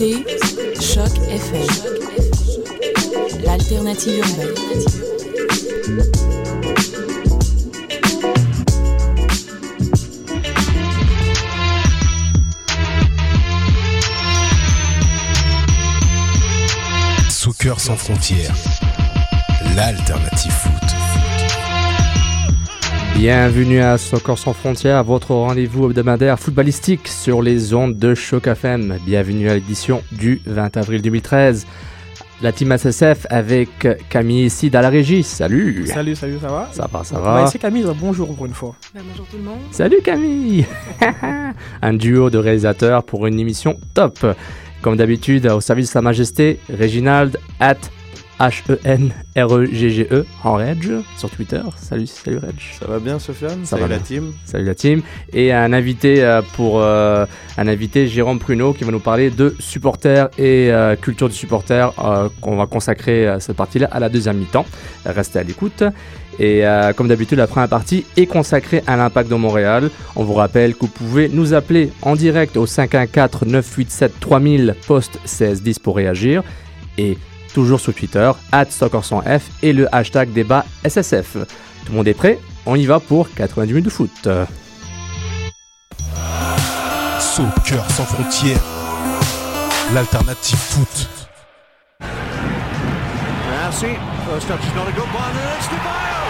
écoutez Choc FM, l'alternative urbaine. Soccer sans frontières, l'alternative. Bienvenue à Soccer sans frontières, votre rendez-vous hebdomadaire footballistique sur les ondes de Choc FM. Bienvenue à l'édition du 20 avril 2013. La team SSF avec Camille Sid à la régie. Salut Salut, salut, ça va? Ça va, ça On va laisser Camille dire bonjour pour une fois. bonjour tout le monde. Salut Camille Un duo de réalisateurs pour une émission top. Comme d'habitude, au service de Sa Majesté, Reginald at H-E-N-R-E-G-G-E E en Reg sur Twitter. Salut, salut Reg. Ça va bien, Sofiane? Ça Salut va la bien. team. Salut la team. Et un invité euh, pour euh, un invité Jérôme Pruneau qui va nous parler de supporters et euh, culture du supporter euh, qu'on va consacrer euh, cette partie-là à la deuxième mi-temps. Restez à l'écoute. Et euh, comme d'habitude, la première partie est consacrée à l'impact de Montréal. On vous rappelle que vous pouvez nous appeler en direct au 514-987-3000 post 1610 pour réagir. Et toujours sur Twitter, at F et le hashtag débat SSF. Tout le monde est prêt? On y va pour 90 minutes de foot. Soccer sans frontières, l'alternative foot. Merci. First touch is not a good one, and it's Di Maio.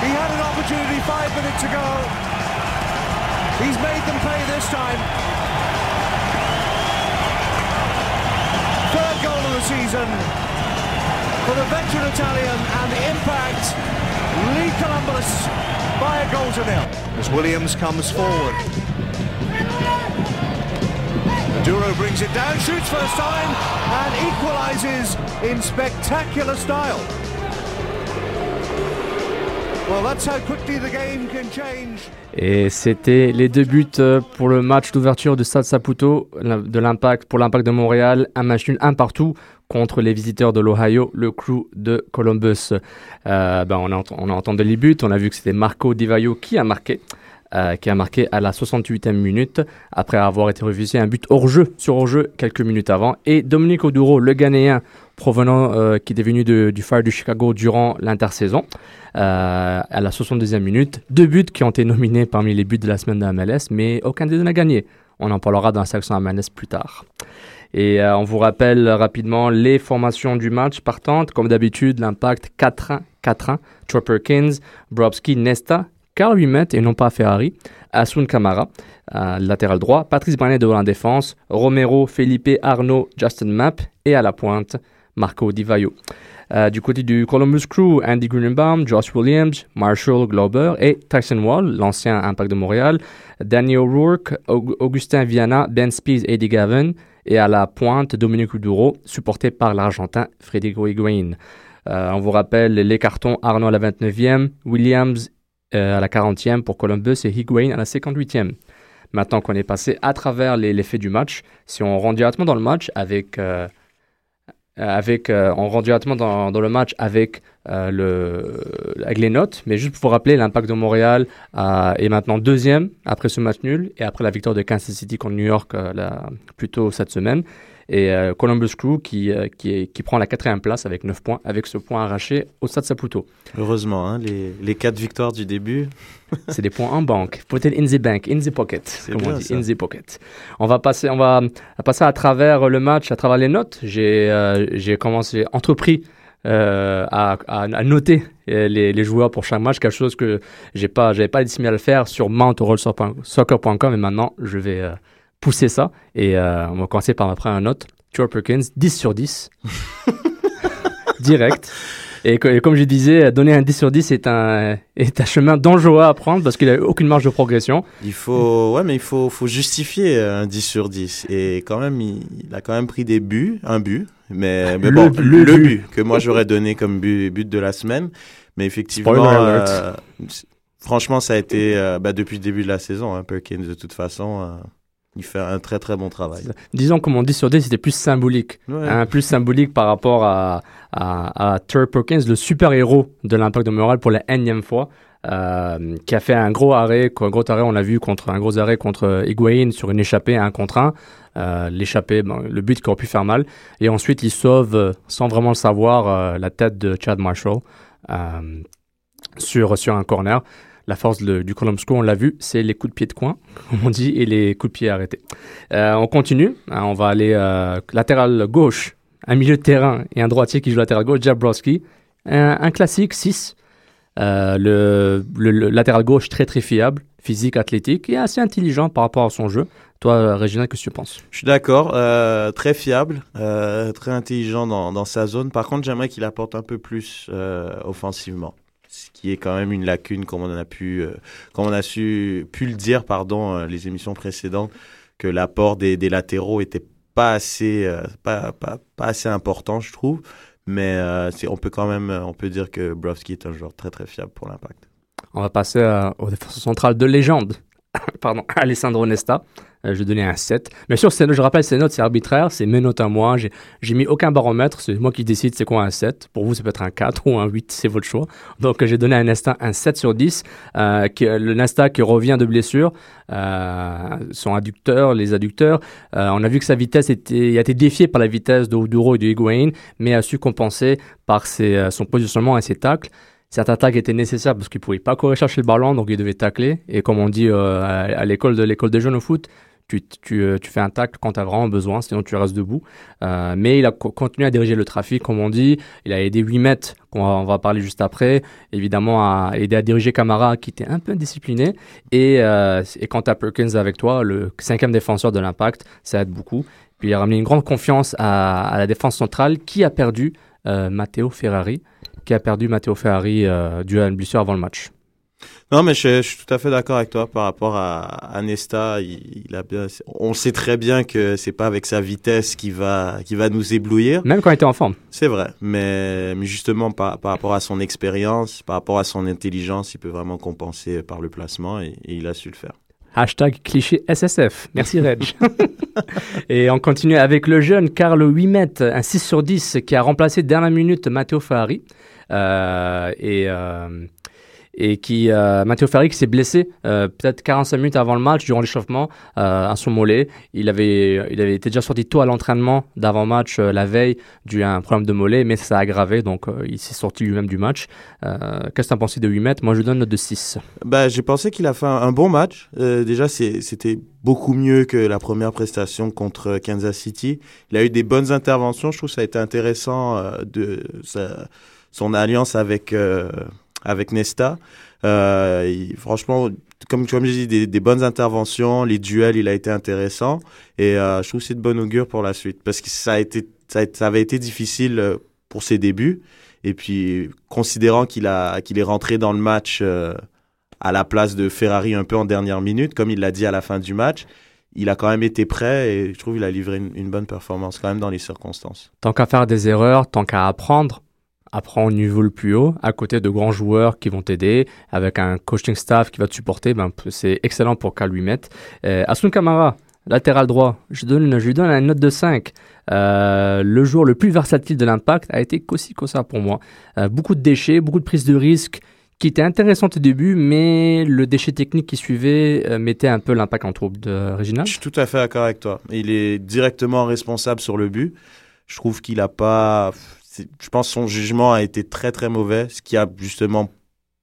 He had an opportunity five minutes ago. He's made them pay this time. The season for the veteran Italian and the impact. Lee Columbus by a goal to nil. As Williams comes forward. Maduro brings it down, shoots first time, and equalises in spectacular style. Et c'était les deux buts euh, pour le match d'ouverture de Stade Saputo de l'impact pour l'impact de Montréal, un match nul un partout contre les visiteurs de l'Ohio, le crew de Columbus. Euh, ben on, a, entendu les buts, on a vu que c'était Marco Di Vaio qui a marqué. euh, qui a marqué à la 68e minute après avoir été refusé un but hors jeu sur hors jeu quelques minutes avant et Dominique Oduro le Ghanéen provenant euh, qui est venu du Fire du Chicago durant l'intersaison euh, à la 62e minute deux buts qui ont été nominés parmi les buts de la semaine de MLS mais aucun des deux n'a gagné on en parlera dans la section MLS plus tard Et on vous rappelle rapidement les formations du match partantes. Comme d'habitude, l'impact 4-1, 4-1. Troy Perkins, Brobski, Nesta, Carl Wimet et non pas Ferrari. Asun Kamara, latéral droit. Patrice Branet devant la défense. Romero, Felipe, Arnaud, Justin Mapp. Et à la pointe, Marco Di Vaio. Euh, du côté du Columbus Crew, Andy Greenbaum, Josh Williams, Marshall Glober et Tyson Wall, l'ancien Impact de Montréal, Daniel Rourke, Augustin Viana, Ben Spees et Eddie Gavin, et à la pointe, Dominique Uduro, supporté par l'Argentin Federico Higuain. Euh, on vous rappelle les cartons Arnaud à la 29e, Williams euh, à la 40e pour Columbus et Higuain à la 58e. Maintenant qu'on est passé à travers les, faits du match, si on rentre directement dans le match avec avec, euh, on rentre directement dans, dans, le match avec, euh, le, avec les notes. Mais juste pour vous rappeler, l'Impact de Montréal est maintenant deuxième après ce match nul et après la victoire de Kansas City contre New York la, plus tôt cette semaine. Et Columbus Crew qui, qui, qui, prend la quatrième place avec 9 points, avec ce point arraché au Stade Saputo. Heureusement, hein, les, les quatre victoires du début, c'est des points en banque. Peut-être in the bank, in the pocket, comme on dit, in the pocket. On va passer, on va passer à travers le match, à travers les notes. J'ai, euh, commencé, entrepris euh, à, à, noter euh, les, les, joueurs pour chaque match, quelque chose que j'ai pas, j'avais pas décidé à le faire sur soccer.com, et maintenant je vais pousser ça et on va commencer par ma première note. Stuart Perkins, 10 sur 10. Direct. Et, comme je disais, donner un 10 sur 10 est un, est un chemin dangereux à prendre parce qu'il n'a aucune marge de progression. Il faut, ouais, mais il faut, faut justifier un 10 sur 10. Et quand même, il, a quand même pris des buts, un but. Mais, mais bon, le, but. que moi j'aurais donné comme but, but de la semaine. Mais effectivement, euh, franchement, ça a été euh, bah, depuis le début de la saison, hein, Perkins, de toute façon. Euh, il fait un très très bon travail. Disons comme on dit sur 10, c'était plus symbolique. Hein, plus symbolique par rapport à, à, à Perkins, le super-héros de l'impact de Montréal pour la énième fois. Euh, qui a fait un gros arrêt, un gros arrêt, on l'a vu contre un gros arrêt contre Higuain sur une échappée un contre un. Euh, l'échappée, le but qui aurait pu faire mal. Et ensuite, il sauve, euh, sans vraiment le savoir, euh, la tête de Chad Marshall sur, sur un corner la force du Crew, on l'a vu, c'est les coups de pied de coin, comme on dit, et les coups de pied arrêtés. Euh, on continue, hein, on va aller euh, latéral gauche, un milieu de terrain et un droitier qui joue latéral gauche, Jabrowski. Un, un classique 6. Euh, le, latéral gauche très très fiable, physique, athlétique et assez intelligent par rapport à son jeu. Toi, Régina, que tu penses? Je suis d'accord, très fiable, très intelligent dans, dans, sa zone. Par contre, j'aimerais qu'il apporte un peu plus offensivement ce qui est quand même une lacune, comme on a pu, euh, comme on a su, pu le dire, pardon, euh, les émissions précédentes, que l'apport des, latéraux était pas assez, euh, pas, pas, pas, assez important, je trouve. Mais on peut quand même, on peut dire que Brovski est un joueur très très fiable pour l'impact. On va passer au défenseur central de légende, pardon, Alessandro Nesta. Euh, je vais donner un 7. Bien sûr, je rappelle, ces notes, c'est arbitraire, c'est mes notes à moi. J'ai mis aucun baromètre, c'est moi qui décide c'est quoi un 7. Pour vous, ça peut être un 4 ou un 8, c'est votre choix. Donc, j'ai donné à Nesta un 7 sur 10. Euh, le Nesta qui revient de blessure, euh, son adducteur, les adducteurs. On a vu que sa vitesse était, a été défiée par la vitesse de Oduro et de Higuain, mais a su compenser par son positionnement et ses tacles cette attaque était nécessaire parce qu'il pouvait pas courir chercher le ballon, donc il devait tacler. Et comme on dit euh, à, l'école de l'école des jeunes au foot, euh, tu, fais un tacle quand tu as vraiment besoin, sinon tu restes debout. Euh, mais il a continué à diriger le trafic, comme on dit. Il a aidé 8 mètres, qu'on va, parler juste après. Évidemment, a aidé à diriger Camara, qui était un peu indiscipliné. Et, et quand tu as Perkins avec toi, le cinquième défenseur de l'impact, ça aide beaucoup. Puis il a ramené une grande confiance à, la défense centrale, qui a perdu Matteo Ferrari, qui a perdu Matteo Ferrari dû à une blessure avant le match. Non, mais je, suis tout à fait d'accord avec toi par rapport à, Nesta. Il, a bien, on sait très bien que c'est pas avec sa vitesse qui va, qui va nous éblouir. Même quand il était en forme. C'est vrai, mais, mais justement par, par, rapport à son expérience, par rapport à son intelligence, il peut vraiment compenser par le placement et, il a su le faire. Hashtag cliché SSF. Merci Reg. et on continue avec le jeune Carlo Wimet, un 6 sur 10 qui a remplacé dernière minute Matteo Ferrari. Euh, et euh, et qui euh, Matteo Ferri qui s'est blessé euh, peut-être 45 minutes avant le match durant l'échauffement euh, à son mollet. Il avait il avait été déjà sorti tôt à l'entraînement d'avant-match euh, la veille dû à un problème de mollet, mais ça a aggravé donc il s'est sorti lui-même du match. Qu'est-ce que tu pensé de 8 mètres? Moi je lui donne note de 6. Bah, j'ai pensé qu'il a fait un, bon match. Déjà, c'était beaucoup mieux que la première prestation contre Kansas City. Il a eu des bonnes interventions. Je trouve que ça a été intéressant de son alliance avec avec Nesta. Euh, franchement, comme comme je dis, des, des bonnes interventions, les duels, il a été intéressant. Et euh, je trouve que c'est de bon augure pour la suite parce que ça avait été difficile euh, pour ses débuts. Et puis, considérant qu'il est rentré dans le match à la place de Ferrari un peu en dernière minute, comme il l'a dit à la fin du match, il a quand même été prêt et je trouve qu'il a livré une bonne performance quand même dans les circonstances. Tant qu'à faire des erreurs, tant qu'à apprendre, apprends au niveau le plus haut, à côté de grands joueurs qui vont t'aider, avec un coaching staff qui va te supporter, ben, c'est excellent pour lui mettre. Euh, Asun Kamara, latéral droit, je, lui donne une note de 5. Euh, le joueur le plus versatile de l'impact a été Kossi Kosa pour moi. Euh, beaucoup de déchets, beaucoup de prises de risques qui étaient intéressantes au début, mais le déchet technique qui suivait mettait un peu l'impact en trouble de Réginald. Je suis tout à fait d'accord avec toi. Il est directement responsable sur le but. Je trouve qu'il a pas. Je pense que son jugement a été très très mauvais, ce qui a justement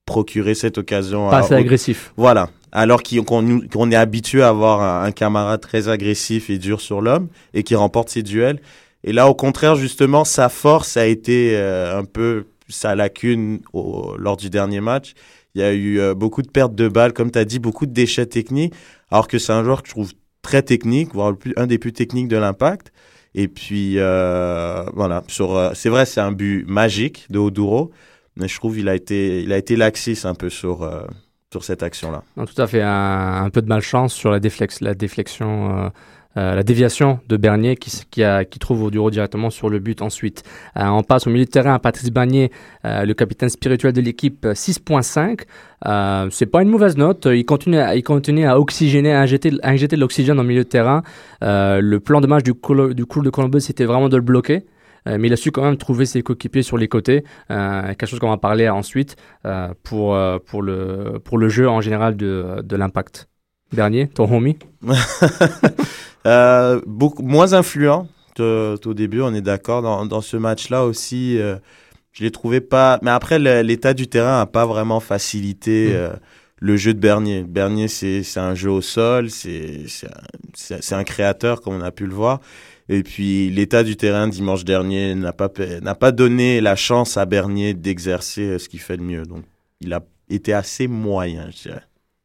procuré cette occasion. Pas à- assez agressif. Voilà. Alors qu'on est habitué à avoir un, un camarade très agressif et dur sur l'homme et qui remporte ses duels. Et là, au contraire, justement, sa force a été euh, un peu sa lacune au- lors du dernier match. Il y a eu euh, beaucoup de pertes de balles, comme tu as dit, beaucoup de déchets techniques, alors que c'est un joueur que je trouve très technique, voire un des plus techniques de l'impact. Et puis, euh, voilà, sur, euh, c'est vrai, c'est un but magique de Oduro, mais je trouve qu'il a été, il a été laxiste un peu sur, euh, sur cette action-là. Tout à fait. Un, un peu de malchance sur la, déflex, la déflexion, euh, euh, la déviation de Bernier qui, qui, a, qui trouve Oduro directement sur le but ensuite. Euh, on passe au milieu de terrain à Patrice Bagné, euh, le capitaine spirituel de l'équipe, euh, 6.5. Euh, c'est pas une mauvaise note. Il continue à, il continue à oxygéner, à injecter, à injecter de l'oxygène dans le milieu de terrain. Euh, le plan de match du, Colo- du Crew de Columbus, c'était vraiment de le bloquer. Euh, mais il a su quand même trouver ses coéquipiers sur les côtés, euh, quelque chose qu'on va parler ensuite euh, pour, euh, pour, le, pour le jeu en général de, de l'impact. Dernier, ton homie? Euh, beaucoup moins influent qu'au début, on est d'accord. Dans, dans ce match-là aussi, euh, je l'ai trouvé pas. Mais après, l'état du terrain a pas vraiment facilité Mm. euh, le jeu de Bernier. Bernier, c'est c'est un jeu au sol, c'est c'est un, un créateur, comme on a pu le voir. Et puis, l'état du terrain dimanche dernier n'a pas pa- n'a pas donné la chance à Bernier d'exercer euh, ce qu'il fait de mieux. Donc, il a été assez moyen, je dirais.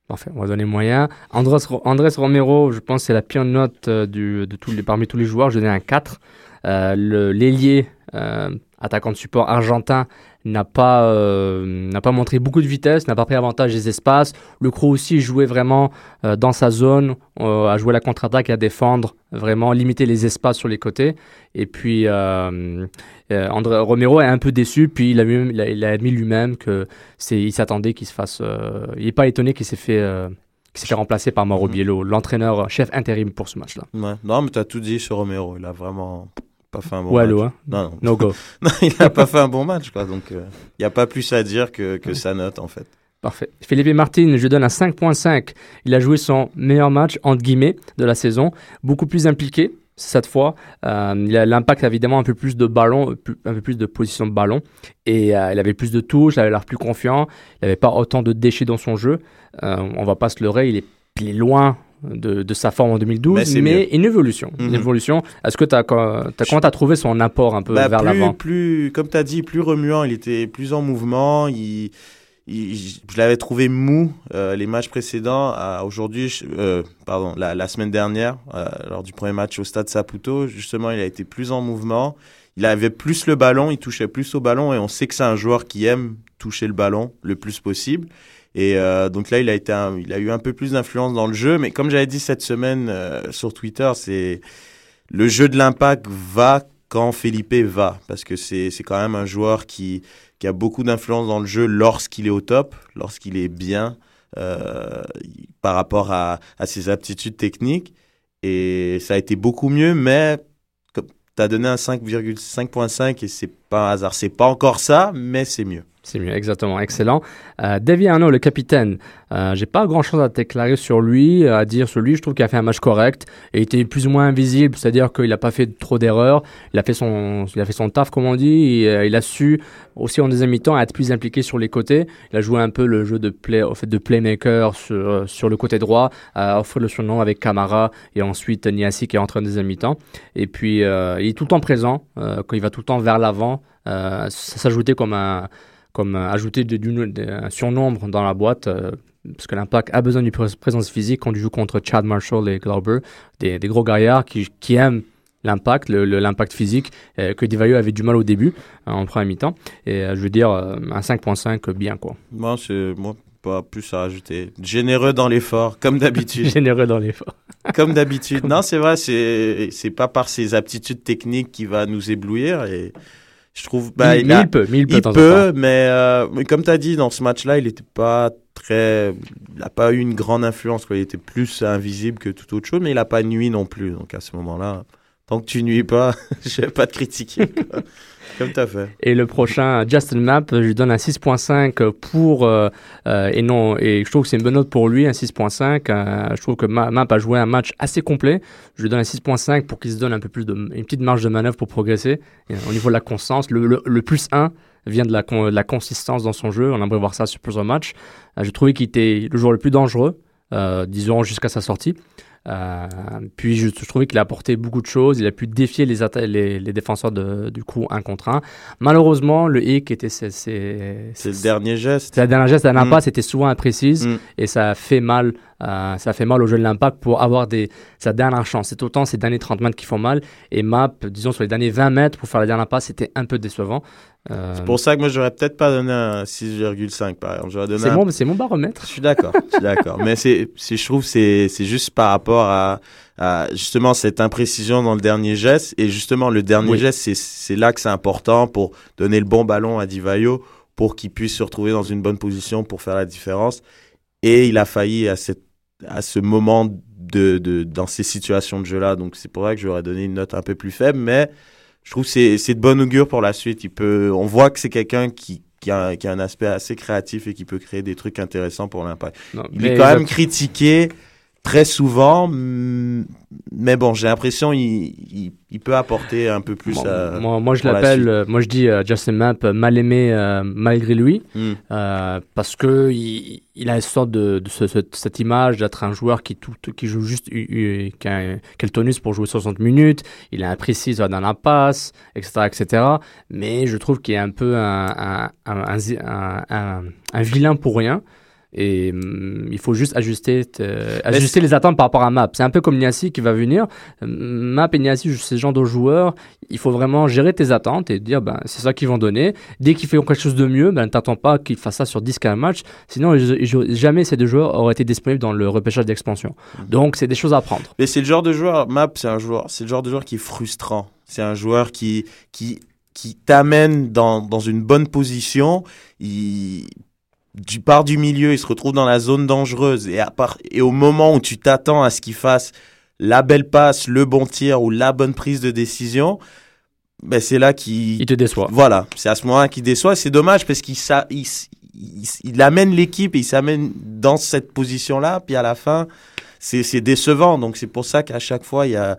Parfait, on va donner moyen. Andrés, Ro- Andrés Romero, je pense que c'est la pire note euh, du, de tous les, parmi tous les joueurs. Je vais donner un 4. Euh, L'ailier, euh, attaquant de support argentin, n'a pas, euh, n'a pas montré beaucoup de vitesse, n'a pas pris avantage des espaces. Le crew aussi jouait vraiment euh, dans sa zone, euh, à jouer la contre-attaque et à défendre, vraiment limiter les espaces sur les côtés. Et puis, euh, André Romero est un peu déçu, puis il a, lui- il a, il a admis lui-même que c'est, il s'attendait qu'il se fasse. il n'est pas étonné qu'il s'est fait, qu'il s'est fait remplacer par Mauro Biello, l'entraîneur chef intérim pour ce match-là. Ouais. Non, mais tu as tout dit sur Romero. Il a vraiment pas fait un bon match. hein. Non, non. No go. non, il n'a pas fait un bon match, quoi. Donc, il n'y a pas plus à dire que, que sa note, en fait. Parfait. Philippe Martin, je lui donne un 5.5. Il a joué son meilleur match, entre guillemets, de la saison. Beaucoup plus impliqué cette fois. Euh, il a l'impact évidemment un peu plus de ballon, un peu- un peu plus de position de ballon. Et euh, il avait plus de touches, il avait l'air plus confiant. Il n'avait pas autant de déchets dans son jeu. Euh, on va pas se leurrer, il est, il est loin de, de sa forme en 2012, Mais une évolution. Une Mhm. évolution. Est-ce que tu as, comment tu as trouvé son apport un peu Bah, vers l'avant? plus, comme tu as dit, plus remuant. Il était plus en mouvement. Il, il- je l'avais trouvé mou euh, les matchs précédents. Aujourd'hui, euh, pardon, la, la semaine dernière, euh, lors du premier match au stade Saputo, justement, il a été plus en mouvement. Il avait plus le ballon, il touchait plus au ballon et on sait que c'est un joueur qui aime toucher le ballon le plus possible. Et euh, donc là, il a eu un peu plus d'influence dans le jeu. Mais comme j'avais dit cette semaine euh, sur Twitter, c'est le jeu de l'impact va quand Felipe va, parce que c'est quand même un joueur qui a beaucoup d'influence dans le jeu lorsqu'il est au top, lorsqu'il est bien euh, par rapport à, à ses aptitudes techniques. Et ça a été beaucoup mieux, mais tu as donné un 5,5.5 et c'est pas un hasard. C'est pas encore ça, mais c'est mieux. C'est mieux, exactement, excellent. Euh, Davy Arnaud, le capitaine, euh, j'ai pas grand chose à déclarer sur lui, à dire sur lui. Je trouve qu'il a fait un match correct et était plus ou moins invisible, c'est-à-dire qu'il n'a pas fait trop d'erreurs. Il a fait son, il a fait son taf, comme on dit. Euh, il a su aussi en deuxième mi-temps être plus impliqué sur les côtés. Il a joué un peu le jeu de play, au fait de playmaker sur, euh, sur le côté droit, à offrir le surnom avec Camara et ensuite Niassi qui est entré en deuxième mi-temps. Et puis euh, il est tout le temps présent, euh, quand il va tout le temps vers l'avant. Euh, ça s'ajoutait comme un comme euh, ajouter de- un surnombre dans la boîte, euh, parce que l'impact a besoin d'une présence physique quand tu joues contre Chad Marshall et Glauber, des, des gros gaillards qui, qui aiment l'impact, l'impact physique, euh, que Divayo avait du mal au début, euh, en première mi-temps. Et euh, je veux dire, un 5.5, bien quoi. Moi, c'est moi pas plus à rajouter. Généreux dans l'effort, comme d'habitude. Généreux dans l'effort. comme d'habitude. Non, c'est vrai, c'est c'est pas par ses aptitudes techniques qu'il va nous éblouir et je trouve bah il, mais a- il peut, mais il peut mais, euh, mais comme tu as dit dans ce match-là, il était pas très il a pas eu une grande influence quoi, il était plus invisible que toute autre chose mais il a pas nuit non plus. Donc à ce moment-là, tant que tu nuis pas, je vais pas te critiquer. Et le prochain, Justin Mapp, je lui donne un 6.5 pour, euh, euh, et non, et je trouve que c'est une bonne note pour lui, un 6.5. euh, je trouve que Mapp a joué un match assez complet. Je lui donne un 6.5 pour qu'il se donne un peu plus de, une petite marge de manœuvre pour progresser. Au niveau de la constance, le, plus 1 vient de la, la consistance dans son jeu. On aimerait voir ça sur plusieurs matchs. J'ai trouvé qu'il était le joueur le plus dangereux, disons, jusqu'à sa sortie. Euh, puis je, je trouvais qu'il a apporté beaucoup de choses. Il a pu défier les, les, les défenseurs de, du coup un contre un. Malheureusement, le hic était c'est le dernier geste. c'est la dernière geste, la Mm. dernière passe était souvent imprécise Mm. et ça a fait mal. euh, ça a fait mal au jeu de l'impact pour avoir des, sa dernière chance. C'est autant ces derniers 30 mètres qui font mal. Et Map, disons, sur les derniers 20 mètres pour faire la dernière passe, c'était un peu décevant. Euh, C'est pour ça que moi j'aurais peut-être pas donné un 6,5 par exemple. J'aurais donné c'est un mon, c'est mon baromètre. Je suis d'accord, je suis d'accord. Mais c'est, c'est, je trouve, que c'est, c'est juste par rapport à, à justement cette imprécision dans le dernier geste. Et justement, le dernier Oui. geste, c'est, c'est là que c'est important pour donner le bon ballon à Divayo pour qu'il puisse se retrouver dans une bonne position pour faire la différence. Et il a failli à cette, à ce moment de, de, dans ces situations de jeu-là. Donc c'est pour ça que j'aurais donné une note un peu plus faible. Mais je trouve que c'est, c'est de bon augure pour la suite. Il peut, on voit que c'est quelqu'un qui, qui a, qui a un aspect assez créatif et qui peut créer des trucs intéressants pour l'impact. Il est quand même critiqué très souvent, mais bon, j'ai l'impression il, il, il peut apporter un peu plus. À- moi, moi, je la l'appelle, euh, moi je dis euh, Justin Map euh, mal aimé euh, malgré lui, Mm. euh, parce que il, il a une sorte de, de ce- ce- cette image d'être un joueur qui, tout, qui joue juste, qui a, un- qui a le tonus pour jouer 60 minutes, il est imprécis dans la passe, etc., etc. Mais je trouve qu'il est un peu un, un, un, un- un- un vilain pour rien. Et hum, il faut juste ajuster, euh, ajuster les attentes par rapport à Map. C'est un peu comme Niassi qui va venir. Euh, Map et Niassi, c'est ce genre de joueurs. Il faut vraiment gérer tes attentes et dire ben, c'est ça qu'ils vont donner. Dès qu'ils font quelque chose de mieux, ben, ne t'attends pas qu'ils fassent ça sur 10-15 matchs. Sinon, ils- ils- jamais ces deux joueurs auraient été disponibles dans le repêchage d'expansion. Donc, c'est des choses à apprendre. Mais c'est le genre de joueur, Map, c'est un joueur, c'est le genre de joueur qui est frustrant. C'est un joueur qui, qui, qui t'amène dans, dans une bonne position. Il, tu pars du milieu, il se retrouve dans la zone dangereuse. Et, à part, et au moment où tu t'attends à ce qu'il fasse la belle passe, le bon tir ou la bonne prise de décision, ben c'est là qu'il Il te déçoit. Voilà, c'est à ce moment-là qu'il déçoit. C'est dommage parce qu'il sa- il, il, amène l'équipe et il s'amène dans cette position-là. Puis à la fin, c'est décevant. Donc c'est pour ça qu'à chaque fois, il y a,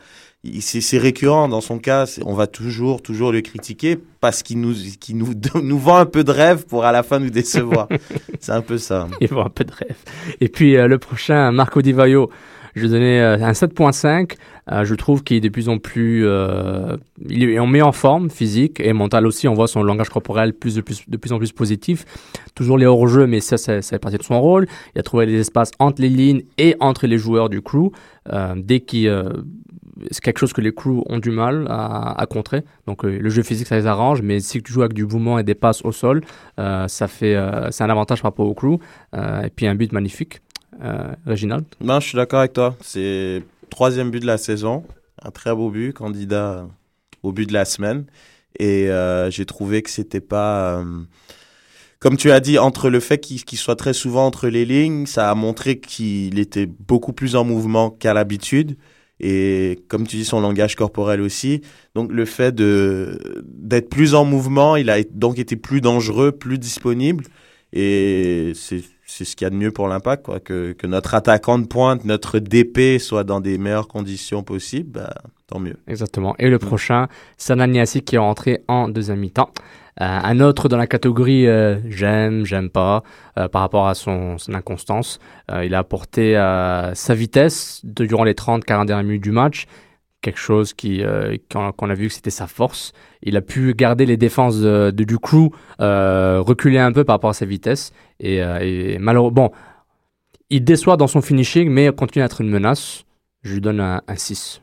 c'est récurrent. Dans son cas, on va toujours, toujours le critiquer parce qu'il nous, qu'il nous, nous vend un peu de rêve pour à la fin nous décevoir. c'est un peu ça. Il faut un peu de rêve. Et puis euh, le prochain, Marco Di Vaio, je vais donner euh, un 7.5. Euh, je trouve qu'il est de plus en plus... Euh, il est en met en forme physique et mentale aussi. On voit son langage corporel plus de plus, de plus en plus positif. Toujours les hors-jeux, mais ça, ça, ça fait partie de son rôle. Il a trouvé des espaces entre les lignes et entre les joueurs du crew. Euh, dès qu'il... c'est quelque chose que les crews ont du mal à, à contrer. Donc euh, le jeu physique, ça les arrange, mais si tu joues avec du mouvement et des passes au sol, euh, ça fait, euh, c'est un avantage par rapport au crew. Euh, et puis un but magnifique. Réginald Non, je suis d'accord avec toi. C'est troisième but de la saison, un très beau but, candidat au but de la semaine. Et j'ai trouvé que c'était pas, comme tu as dit, entre le fait qu'il soit très souvent entre les lignes, ça a montré qu'il était beaucoup plus en mouvement qu'à l'habitude. Et comme tu dis son langage corporel aussi. Donc le fait de d'être plus en mouvement, il a donc été plus dangereux, plus disponible et c'est c'est ce qu'il y a de mieux pour l'impact quoi que, que notre attaquant de pointe, notre DP soit dans des meilleures conditions possibles, bah, tant mieux. Exactement. Et le prochain, Sanan Niassi qui est rentré en deuxième mi-temps. Euh, un autre dans la catégorie euh, j'aime, j'aime pas, euh, par rapport à son, son inconstance. il a apporté sa vitesse de, durant les 30-40 dernières minutes du match, quelque chose qui qu'on a vu que c'était sa force. Il a pu garder les défenses de, du crew reculer un peu par rapport à sa vitesse. Et, et malheureusement, bon, il déçoit dans son finishing, mais continue à être une menace. Je lui donne un, un 6.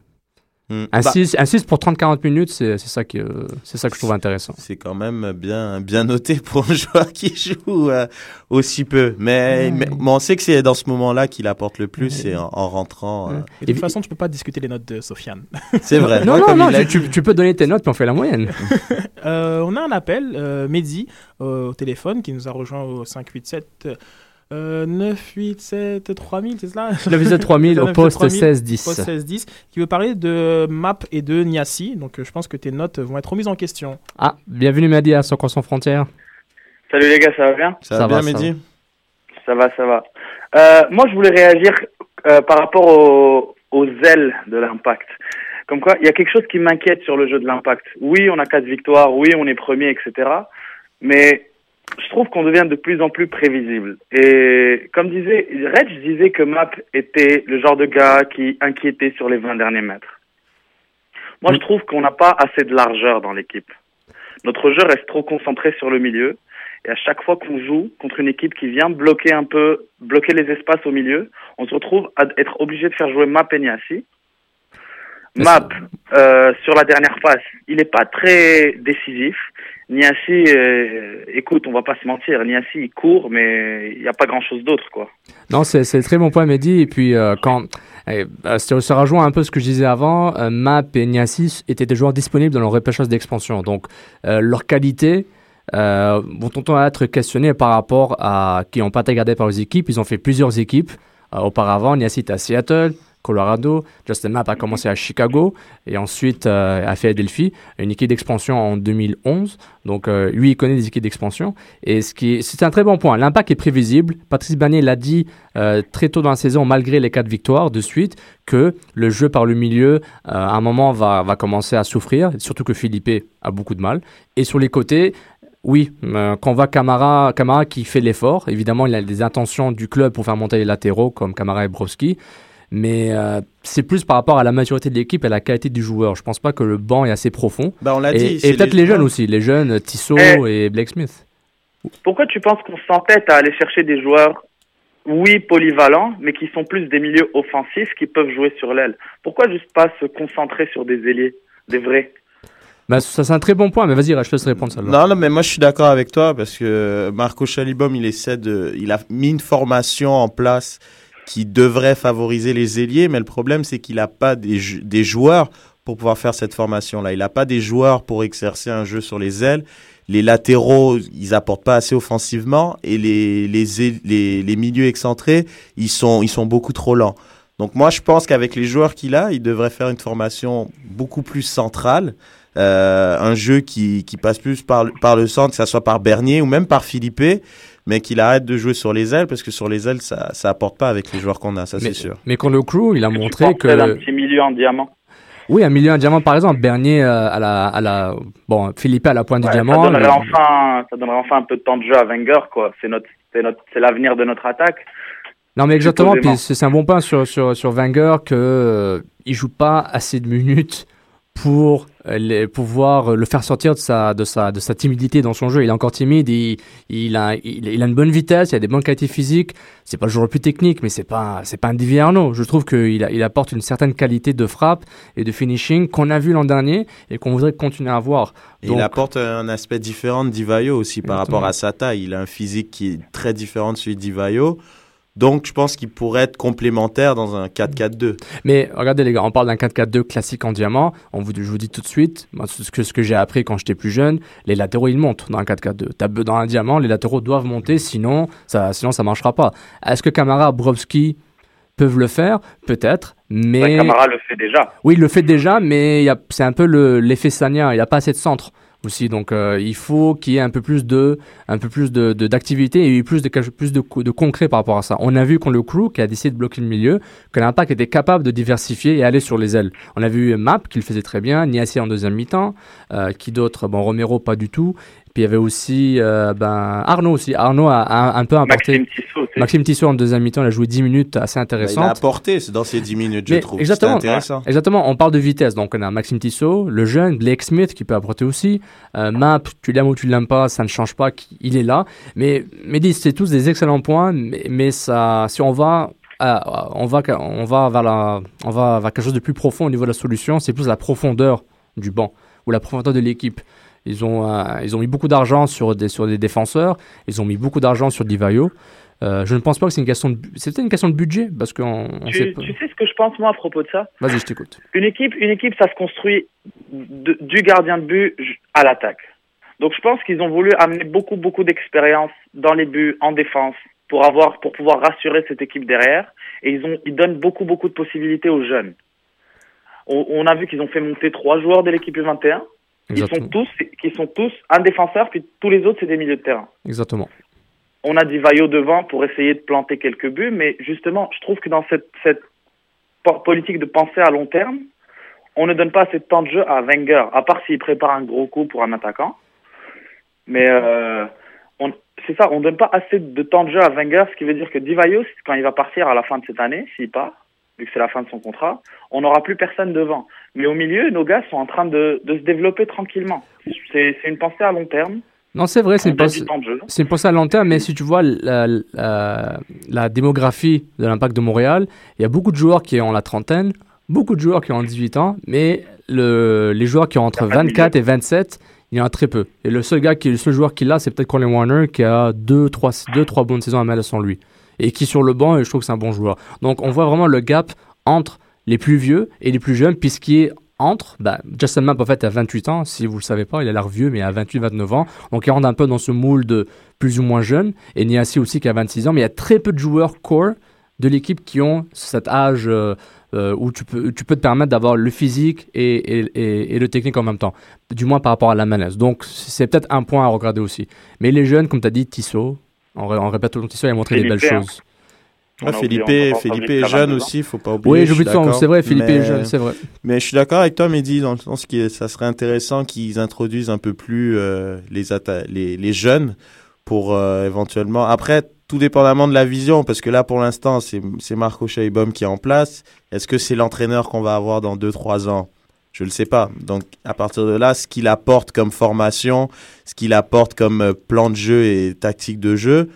Hmm. Un, Bah, 6, un 6 pour 30-40 minutes, c'est c'est ça, qui, euh, c'est ça que je trouve intéressant. C'est quand même bien, bien noté pour un joueur qui joue euh, aussi peu. Mais, mais, mais on sait que c'est dans ce moment-là qu'il apporte le plus, c'est en, en rentrant. euh, Et de toute façon, tu peux pas discuter les notes de Sofiane. C'est vrai. Non, non, non, tu, peux donner tes notes, puis on fait la moyenne. Euh, on a un appel, euh, Mehdi, euh, au téléphone, qui nous a rejoint au 587 euh, 987 3000, c'est cela 987 3000 au 987 poste 3000, 1610. Poste 1610, qui veut parler de Map et de Niassi. Donc euh, je pense que tes notes vont être remises en question. Ah, bienvenue Mehdi à Soccer sans frontières. Salut les gars, ça va bien? Ça, Ça va bien, ça Mehdi? Ça va, ça va. Euh, moi, je voulais réagir euh, par rapport au- aux ailes de l'impact. Comme quoi, il y a quelque chose qui m'inquiète sur le jeu de l'impact. Oui, on a quatre victoires, oui, on est premier, etc. Mais je trouve qu'on devient de plus en plus prévisible. Et comme disait, Reg disait que Map était le genre de gars qui inquiétait sur les 20 derniers mètres. Moi, je trouve qu'on n'a pas assez de largeur dans l'équipe. Notre jeu reste trop concentré sur le milieu. Et à chaque fois qu'on joue contre une équipe qui vient bloquer un peu, bloquer les espaces au milieu, on se retrouve à être obligé de faire jouer Map et Niassi. Map, euh, sur la dernière passe, il n'est pas très décisif. Niassi, euh, écoute, on va pas se mentir, Niassi, court, mais il n'y a pas grand-chose d'autre, quoi. Non, c'est c'est très bon point, Mehdi. Et puis, euh, quand. eh, euh, ça rejoint un peu ce que je disais avant. euh, Map et Niassis étaient des joueurs disponibles dans leur repêchage d'expansion. Donc, leur qualité vont tantôt être questionnées par rapport à qui n'ont pas été gardés par les équipes. Ils ont fait plusieurs équipes. Auparavant, Niassis était à Seattle, Colorado. Justin Map a commencé à Chicago et ensuite euh, a fait Adelphi, une équipe d'expansion en 2011. Donc, euh, lui, il connaît des équipes d'expansion. Et ce c'est un très bon point. L'impact est prévisible. Patrice Bernier l'a dit euh, très tôt dans la saison, malgré les quatre victoires de suite, que le jeu par le milieu, euh, à un moment, va, va commencer à souffrir. Surtout que Philippe a beaucoup de mal. Et sur les côtés, oui, euh, quand on voit Camara, Camara qui fait l'effort, évidemment, il a des intentions du club pour faire monter les latéraux, comme Camara et Browski. Mais euh, c'est plus par rapport à la maturité de l'équipe et à la qualité du joueur. Je pense pas que le banc est assez profond. Bah, on l'a Et, dit. et c'est peut-être les, jeunes aussi, les jeunes Tissot Eh. et Blake Smith. Pourquoi tu penses qu'on s'entête à aller chercher des joueurs, oui, polyvalents, mais qui sont plus des milieux offensifs qui peuvent jouer sur l'aile? Pourquoi juste pas se concentrer sur des ailiers, des vrais? Bah, ça, c'est un très bon point, mais vas-y, je te laisse répondre ça. Non, non, mais moi je suis d'accord avec toi parce que Marco Chalibom, il essaie de, il a mis une formation en place qui devrait favoriser les ailiers, mais le problème c'est qu'il n'a pas des, des joueurs pour pouvoir faire cette formation-là. Il n'a pas des joueurs pour exercer un jeu sur les ailes. Les latéraux, ils apportent pas assez offensivement et les, les, les, les milieux excentrés, ils sont, ils sont beaucoup trop lents. Donc moi je pense qu'avec les joueurs qu'il a, il devrait faire une formation beaucoup plus centrale. Euh, un jeu qui, qui passe plus par, par le centre, que ça soit par Bernier ou même par Philippe, mais qu'il arrête de jouer sur les ailes parce que sur les ailes, ça, ça apporte pas avec les joueurs qu'on a, ça c'est sûr. Mais quand le crew, il a montré que. petit milieu en diamant Oui, un milieu, un diamant, par exemple. Bernier euh, à, la, à la. Bon, Philippe à la pointe Ouais, du ça diamant. donnerait le- enfin, ça donnerait enfin un peu de temps de jeu à Wenger, quoi. C'est notre, c'est notre, c'est l'avenir de notre attaque. Non, mais exactement. Puis c'est c'est un bon point sur, sur, sur Wenger que euh, il joue pas assez de minutes pour euh, les, pouvoir euh, le faire sortir de sa, de, sa, de sa timidité dans son jeu. Il est encore timide, il, il, a, il, il a une bonne vitesse, il a des bonnes qualités physiques. C'est pas le joueur le plus technique, mais c'est pas, c'est pas un Divi Arnaud. Je trouve qu'il il apporte une certaine qualité de frappe et de finishing qu'on a vu l'an dernier et qu'on voudrait continuer à avoir. Donc, il apporte un aspect différent de Divayo aussi par rapport à sa taille. Il a un physique qui est très différent de celui de Divayo. Donc je pense qu'il pourrait être complémentaire dans un 4-4-2. Mais regardez les gars, on parle d'un 4-4-2 classique en diamant. On vous, je vous dis tout de suite, moi, ce que, ce que j'ai appris quand j'étais plus jeune, les latéraux ils montent dans un 4-4-2. T'as be- Dans un diamant, les latéraux doivent monter, sinon ça, sinon ça marchera pas. Est-ce que Camara, Brovski peuvent le faire, peut-être, mais... Camara le fait déjà. Oui, il le fait déjà, mais c'est un peu l'effet Sanya, il n'y a pas assez de centre aussi. Donc euh, il faut qu'il y ait un peu plus de, un peu plus de, d'activité et plus de plus de, de, concret par rapport à ça. On a vu quand le crew qui a décidé de bloquer le milieu, que l'impact était capable de diversifier et aller sur les ailes. On a vu Map qui le faisait très bien, Niassi en deuxième mi-temps, euh, qui d'autres, bon Romero pas du tout. Puis il y avait aussi euh, ben, Arnaud aussi. Arnaud a, un peu apporté. Maxime Tissot. Maxime Tissot en deuxième mi-temps, il a joué 10 minutes assez intéressantes. Il a apporté dans ces 10 minutes, je trouve. Exactement. Intéressant. Exactement. On parle de vitesse. Donc on a Maxime Tissot, le jeune, Blake Smith qui peut apporter aussi. Euh, Map, tu l'aimes ou tu l'aimes pas, ça ne change pas. Il est là. Mais, mais c'est tous des excellents points. Mais, mais ça, si on va euh, on va, on va vers la, on va vers quelque chose de plus profond au niveau de la solution. C'est plus la profondeur du banc ou la profondeur de l'équipe. Ils ont, euh, ils ont mis beaucoup d'argent sur des, sur des défenseurs. Ils ont mis beaucoup d'argent sur Divayo. Euh, je ne pense pas que c'est une question de c'est une question de budget parce qu'on tu, sait tu sais ce que je pense moi à propos de ça? Vas-y, je t'écoute. Une équipe, une équipe, ça se construit du gardien de but à l'attaque. Donc je pense qu'ils ont voulu amener beaucoup beaucoup d'expérience dans les buts, en défense, pour avoir pour pouvoir rassurer cette équipe derrière. Et ils ont ils donnent beaucoup beaucoup de possibilités aux jeunes. On, on a vu qu'ils ont fait monter trois joueurs de l'équipe U21 ils sont tous, qui sont tous un défenseur, puis tous les autres, c'est des milieux de terrain. Exactement. On a dit Vaillot devant pour essayer de planter quelques buts, mais justement, je trouve que dans cette, cette politique de penser à long terme, on ne donne pas assez de temps de jeu à Wenger, à part s'il prépare un gros coup pour un attaquant. Mais euh, c'est ça, on ne donne pas assez de temps de jeu à Wenger, ce qui veut dire que Divayo, quand il va partir à la fin de cette année, s'il part, vu que c'est la fin de son contrat, on n'aura plus personne devant. Mais au milieu, nos gars sont en train de, de se développer tranquillement. C'est une pensée à long terme. Non, c'est vrai, c'est une, pensée, une pensée à long terme, mais si tu vois la, la, démographie de l'impact de Montréal, il y a beaucoup de joueurs qui ont la trentaine, beaucoup de joueurs qui ont 18 ans, mais le, les joueurs qui ont entre 24 et 27, il y en a très peu. Et le seul gars qui le seul joueur qui l'a, c'est peut-être Colin Warner qui a 2 trois, deux, trois bonnes saisons à mettre sans lui. Et qui sur le banc, je trouve que c'est un bon joueur. Donc on voit vraiment le gap entre les plus vieux et les plus jeunes, puisqu'il est entre, bah, Justin Map en fait a 28 ans, si vous le savez pas, il a l'air vieux mais a 28-29 ans, donc il rentre un peu dans ce moule de plus ou moins jeune, et Niassi aussi qui a 26 ans, mais il y a très peu de joueurs core de l'équipe qui ont cet âge euh, euh, où tu peux, te permettre d'avoir le physique et, le technique en même temps, du moins par rapport à la menace. Donc c'est peut-être un point à regarder aussi. Mais les jeunes, comme tu as dit, Tissot, on, on répète toujours Tissot, il a montré des belles choses. Philippe, Philippe est jeune aussi, faut pas oublier. Oui, j'oublie c'est vrai, Philippe est jeune, c'est vrai. Mais je suis d'accord avec toi, Mehdi, dans le sens que ça serait intéressant qu'ils introduisent un peu plus euh, les, les, les, jeunes pour euh, éventuellement. Après, tout dépendamment de la vision, parce que là, pour l'instant, c'est Marco Scheibom qui est en place. Est-ce que c'est l'entraîneur qu'on va avoir dans 2-3 ans? Je ne le sais pas. Donc, à partir de là, ce qu'il apporte comme formation, ce qu'il apporte comme euh, plan de jeu et tactique de jeu,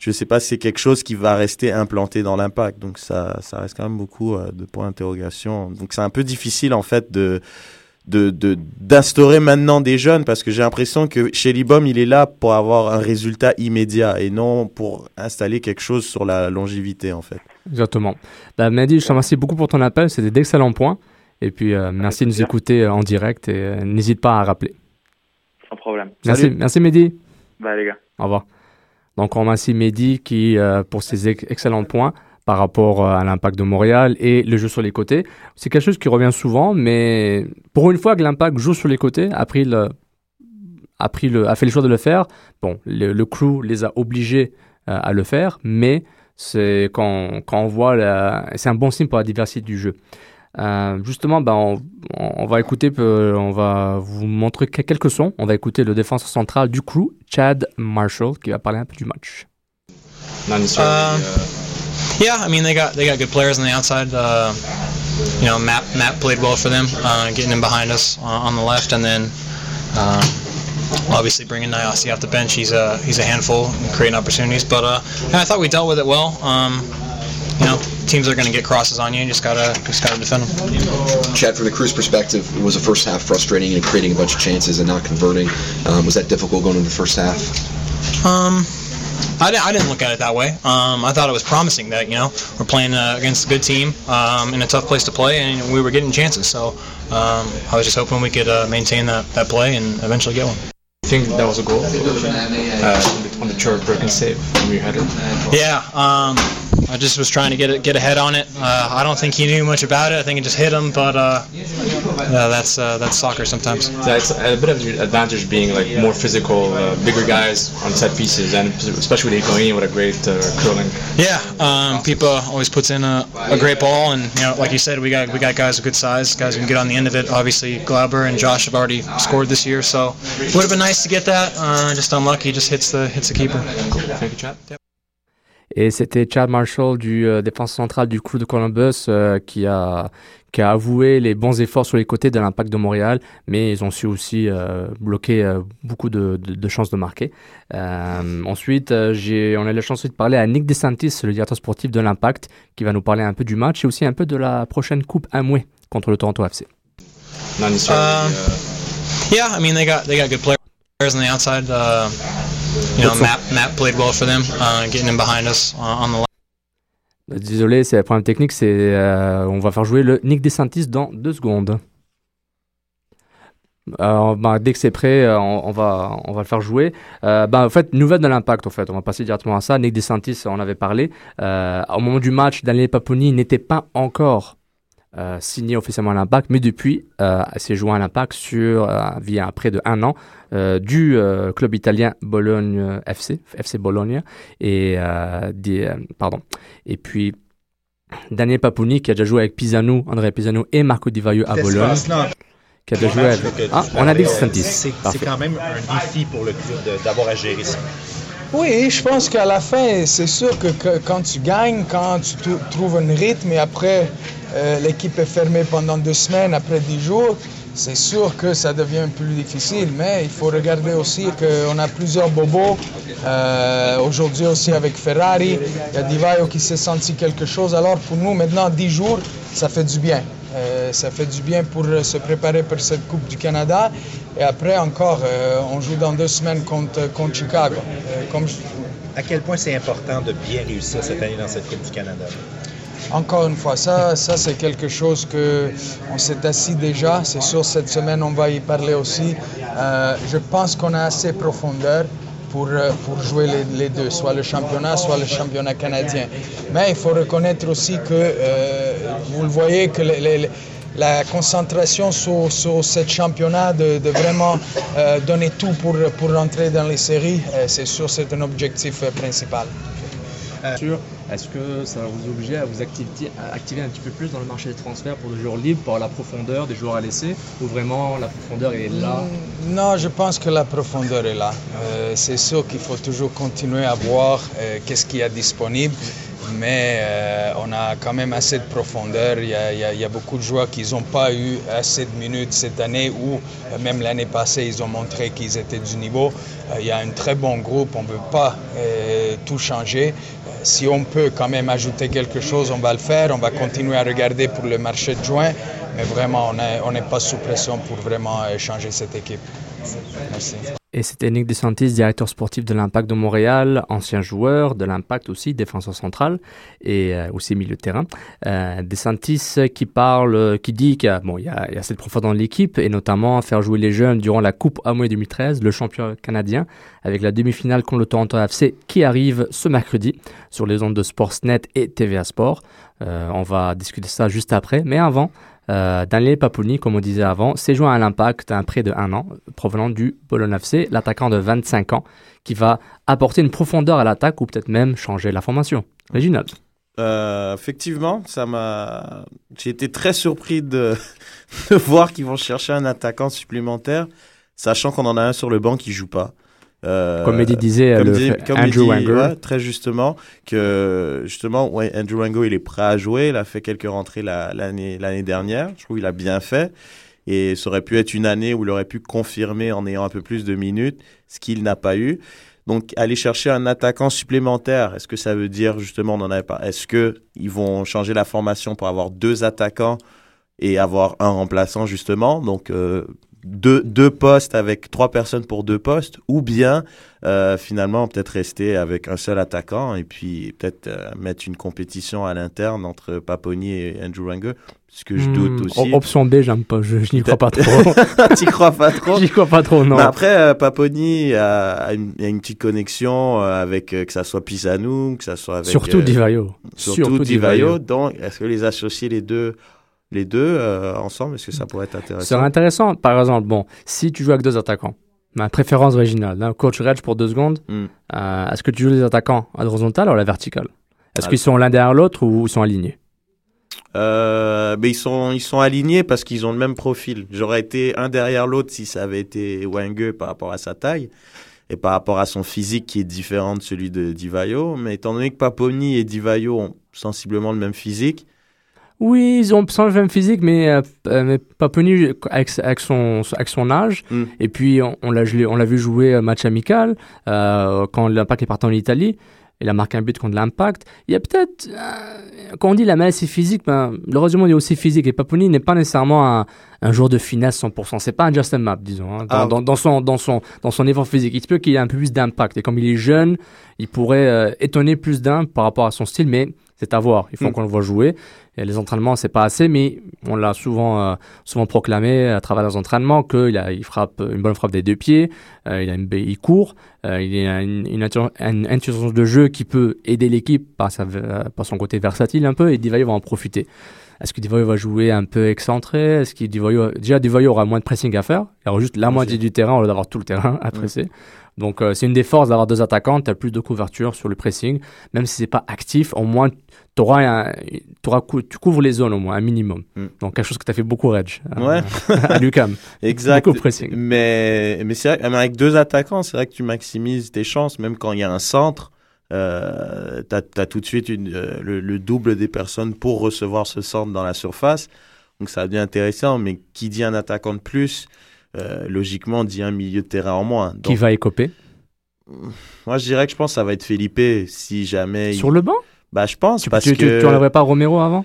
je ne sais pas si c'est quelque chose qui va rester implanté dans l'impact. Donc ça, ça reste quand même beaucoup euh, de points d'interrogation. Donc c'est un peu difficile en fait de d'instaurer maintenant des jeunes parce que j'ai l'impression que chez Libom il est là pour avoir un résultat immédiat et non pour installer quelque chose sur la longévité en fait. Exactement. Bah, je te remercie beaucoup pour ton appel, c'était d'excellents points. Et puis euh, merci de nous écouter euh, en direct et n'hésite pas à rappeler. Sans problème. Merci, merci Mehdi. Bye les gars. Au revoir. Donc on remercie Mehdi qui, euh, pour ses excellents points par rapport euh, à l'impact de Montréal et le jeu sur les côtés. C'est quelque chose qui revient souvent, mais pour une fois que l'impact joue sur les côtés, a, pris le, a, pris le, a fait le choix de le faire, bon, le, crew les a obligés euh, à le faire, mais c'est quand, quand on voit, c'est un bon signe pour la diversité du jeu. Euh, justement, ben, on, on, va écouter, on va vous montrer quelques sons. On va écouter le défenseur central du crew, Chad Marshall, qui va parler un peu du match. Uh, yeah, I mean they got they got good players on the outside. Uh, you know, Matt Matt played well for them, uh, getting him behind us on the left, and then. Uh, obviously, bringing Nyasi off the bench, he's a he's a handful, creating opportunities. But uh, I thought we dealt with it well. Um, know, teams are going to get crosses on you. You just gotta just gotta defend them. Chad, from the crew's perspective, it was the first half frustrating and creating a bunch of chances and not converting. Um, was that difficult going into the first half? Um, I didn't, I didn't look at it that way. Um, I thought it was promising that you know we're playing uh, against a good team um, in a tough place to play, and we were getting chances. So um, I was just hoping we could uh, maintain that, that play and eventually get one. I think that was a goal uh, on the short broken save from your header. Yeah. I just was trying to get it, get ahead on it. Uh, I don't think he knew much about it. I think it just hit him, but uh, yeah, that's uh, that's soccer sometimes. It's a bit of an advantage being like more physical, uh, bigger guys on set pieces, and especially with Higuain with a great uh, curling. Yeah, um, Pipa always puts in a, a great ball, and you know, like you said, we got we got guys of good size, guys who can get on the end of it. Obviously, Glauber and Josh have already scored this year, so it would have been nice to get that. Uh, just unlucky, just hits the hits the keeper. Thank you, Chad. Yep. Et c'était Chad Marshall du euh, défense centrale du crew de Columbus euh, qui, a, qui a avoué les bons efforts sur les côtés de l'impact de Montréal, mais ils ont su aussi euh, bloquer beaucoup de, chances de marquer. Ensuite, j'ai, on a eu la chance de parler à Nick DeSantis, le directeur sportif de l'impact, qui va nous parler un peu du match et aussi un peu de la prochaine Coupe Amway contre le Toronto FC. Yeah, I mean they got they got good players on the outside. Uh, you know, Matt, Matt played well for them, uh, getting in behind us on the line. Désolé, c'est un problème technique. C'est, euh, on va faire jouer le Nick DeSantis dans deux secondes. Euh, bah, dès que c'est prêt, on, on, va, on va le faire jouer. Euh, bah, en fait, nouvelle de l'impact, en fait. On va passer directement à ça. Nick DeSantis, on avait parlé. Euh, au moment du match, Daniel Paponi n'était pas encore euh, signé officiellement à l'Impact, mais depuis, euh, s'est joint à l'Impact sur euh, via près de un an euh, du club italien Bologne FC, FC Bologna, et des, pardon. Et puis Daniel Paponi qui a déjà joué avec Pisano, André Pisano et Marco Di Vaio à Bologne. Qui a déjà joué avec... Ah, on a dit Santis. C'est quand même un défi pour le club d'avoir à gérer ça. Oui, je pense qu'à la fin, c'est sûr que, quand tu gagnes, quand tu trouves un rythme et après euh, l'équipe est fermée pendant deux semaines, après dix jours, c'est sûr que ça devient plus difficile. Mais il faut regarder aussi qu'on a plusieurs bobos. Euh, Aujourd'hui aussi avec Ferrari, il y a Divaio qui s'est senti quelque chose. Alors pour nous, maintenant, dix jours, ça fait du bien. Euh, ça fait du bien pour se préparer pour cette Coupe du Canada. Et après, encore, euh, on joue dans deux semaines contre, contre Chicago. Euh, comme je... À quel point c'est important de bien réussir cette année dans cette Coupe du Canada? Encore une fois, ça, ça c'est quelque chose que on s'est assis déjà. C'est sûr, cette semaine, on va y parler aussi. Euh, je pense qu'on a assez profondeur pour, pour jouer les, deux, soit le championnat, soit le championnat canadien. Mais il faut reconnaître aussi que, euh, vous le voyez, que la concentration sur, sur ce championnat, de, vraiment euh, donner tout pour, pour rentrer dans les séries, euh, c'est sûr, c'est un objectif principal. Sûr. Est-ce que ça va vous obliger à vous activer, activer un petit peu plus dans le marché des transferts pour des joueurs libres, pour la profondeur des joueurs à laisser, ou vraiment la profondeur est là? Non, je pense que la profondeur est là. Euh, c'est sûr qu'il faut toujours continuer à voir euh, qu'est-ce qu'il y a disponible, mais euh, on a quand même assez de profondeur. Il y a beaucoup de joueurs qui n'ont pas eu assez de minutes cette année, ou même l'année passée, ils ont montré qu'ils étaient du niveau. il y a un très bon groupe, on ne veut pas tout changer si on peut quand même ajouter quelque chose, on va le faire. On va continuer à regarder pour le marché de juin, mais vraiment, on n'est pas sous pression pour vraiment changer cette équipe. Merci. Et c'était Nick DeSantis, directeur sportif de l'Impact de Montréal, ancien joueur de l'Impact aussi, défenseur central et euh, aussi milieu de terrain. Euh, DeSantis qui parle, qui dit qu'il y a, bon, y y profondeur dans l'équipe et notamment faire jouer les jeunes durant la Coupe Amway 2013, le champion canadien, avec la demi-finale contre le Toronto FC qui arrive ce mercredi sur les ondes de Sportsnet et TVA Sport. Euh, on va discuter ça juste après, mais avant, euh, Daniel Paponi, comme on disait avant, s'est joint à l'Impact un prêt de un an, provenant du Bologne FC, l'attaquant de 25 ans, qui va apporter une profondeur à l'attaque ou peut-être même changer la formation. Réginald. Euh, effectivement, ça m'a. J'ai été très surpris de, de voir qu'ils vont chercher un attaquant supplémentaire, sachant qu'on en a un sur le banc qui joue pas. Euh, comme Eddie disait, comme le dit, comme Andrew Wango. Ouais, très justement, que justement, ouais, Andrew Wango, il est prêt à jouer. Il a fait quelques rentrées l'année l'année dernière. Je trouve qu'il a bien fait. Et ça aurait pu être une année où il aurait pu confirmer en ayant un peu plus de minutes, ce qu'il n'a pas eu. Donc, aller chercher un attaquant supplémentaire, est-ce que ça veut dire, justement, on en avait pas, est-ce que ils vont changer la formation pour avoir deux attaquants et avoir un remplaçant, justement? Donc, euh, deux, deux postes avec trois personnes pour deux postes, ou bien euh, finalement peut-être rester avec un seul attaquant et puis peut-être euh, mettre une compétition à l'interne entre Paponi et Andrew Wenger, ce que je doute Hmm, aussi. Option B, j'aime pas. Je, je n'y crois pas trop. T'y crois pas trop? J'y crois pas trop, non. Mais après, euh, Paponi a, a une, a une petite connexion euh, avec que ça soit Pisanu, que ça soit avec Surtout Divayo. Surtout, Surtout. Divayo. Donc, est-ce que les associer les deux, les deux euh, ensemble, est-ce que ça pourrait être Ce intéressant? Serait intéressant, par exemple, bon, si tu joues avec deux attaquants, ma préférence originale, hein, coach Reg pour deux secondes, Hmm. euh, est-ce que tu joues les attaquants à l'horizontale ou à la verticale? Est-ce qu'ils sont l'un derrière l'autre ou ils sont alignés? Euh, mais ils sont, ils sont alignés parce qu'ils ont le même profil. J'aurais été un derrière l'autre si ça avait été Wenger par rapport à sa taille et par rapport à son physique qui est différent de celui de Divayo. Mais étant donné que Paponi et Divayo ont sensiblement le même physique, Oui, ils ont sans le même physique, mais, euh, euh, mais Paponi avec, avec, son, avec son âge. Hmm. Et puis, on, on l'a vu jouer un match amical euh, quand l'Impact est parti en Italie. Il a marqué un but contre l'Impact. Il y a peut-être, euh, quand on dit la maladie physique, ben, du monde est aussi physique. Et Paponi n'est pas nécessairement un, un joueur de finesse 100%. C'est pas un Justin Map, disons, hein, dans, Ah, dans, dans son, dans, son, dans son effort physique. Il se peut qu'il ait un peu plus d'impact. Et comme il est jeune, il pourrait euh, étonner plus d'un par rapport à son style, mais c'est à voir. Il faut Mm. qu'on le voit jouer. Et les entraînements, c'est pas assez, mais on l'a souvent, euh, souvent proclamé à travers les entraînements qu'il a, il frappe une bonne frappe des deux pieds, euh, il, a une, il court, euh, il a une, une, intu- une intelligence de jeu qui peut aider l'équipe par, sa, par son côté versatile un peu, et Divayo va en profiter. Est-ce que Divayo va jouer un peu excentré? Est-ce que Divayo, déjà Divayo aura moins de pressing à faire Il aura juste la moitié du terrain au lieu d'avoir tout le terrain à presser. Donc euh, c'est une des forces d'avoir deux attaquants, tu as plus de couverture sur le pressing, même si c'est pas actif, au moins un- cou- tu couvres les zones au moins, un minimum. Mm. Donc quelque chose que tu as fait beaucoup, Reg, à- Ouais. à l'UCAM. Exact. Beaucoup de pressing. Mais, mais c'est vrai, mais avec deux attaquants, c'est vrai que tu maximises tes chances, même quand il y a un centre. Euh, tu as, tout de suite une, euh, le, le double des personnes pour recevoir ce centre dans la surface. Donc ça devient intéressant, mais qui dit un attaquant de plus, euh, logiquement dit un milieu de terrain en moins. Qui va écoper? Moi je dirais que je pense que ça va être Felipe si jamais... il- Sur le banc? Bah je pense, Tu, parce tu, que... tu enlèverais pas Romero avant?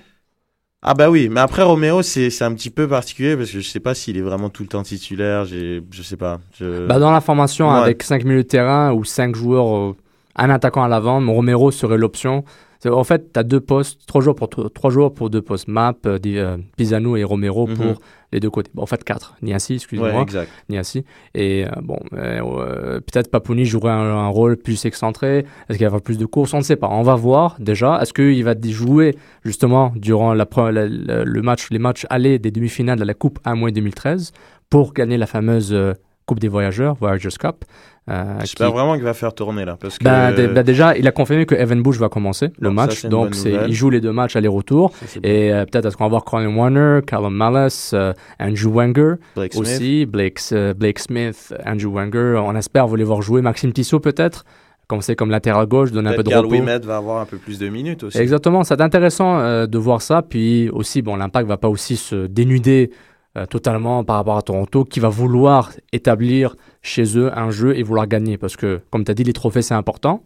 Ah bah oui, mais après Romero c'est un petit peu particulier parce que je sais pas s'il est vraiment tout le temps titulaire, je sais pas. Je... bah, Dans la formation, Ouais. avec 5 milieux de terrain ou 5 joueurs, euh, un attaquant à l'avant, mon Romero serait l'option. En fait, tu as deux postes, trois joueurs pour, trois joueurs pour deux postes. Map, euh, euh, Pisano et Romero Mhm. pour les deux côtés. Bon, en fait, quatre. Niassi, excusez-moi. Ouais, exact. Niassi. Et euh, bon, euh, peut-être Paponi jouerait un, un rôle plus excentré. Est-ce qu'il va y avoir plus de courses? On ne sait pas. On va voir déjà. Est-ce qu'il va jouer justement durant la, pre- la- la- le match, les matchs allés des demi-finales de la Coupe 1 2013 pour gagner la fameuse euh, Coupe des Voyageurs, Voyagers Cup? Euh, J'espère qui- vraiment qu'il va faire tourner là. Parce que... ben, dé- ben, déjà, il a confirmé que Evan Bush va commencer le ça, match. c'est une donc, c'est, il joue les deux matchs aller-retour. c'est Et euh, peut-être est-ce qu'on va voir Colin Warner, Callum Mallas, euh, Andrew Wenger Blake aussi, Blake, euh, Blake Smith, Andrew Wenger. On espère vous les voir jouer. Maxime Tissot peut-être, commencer comme latéral gauche, donner un peu de Carl repos. Wimet va avoir un peu plus de minutes aussi. Exactement, c'est intéressant euh, de voir ça. Puis aussi, bon, l'impact va pas aussi se dénuder euh, totalement par rapport à Toronto, qui va vouloir établir chez eux un jeu et vouloir gagner. Parce que, comme tu as dit, les trophées, c'est important.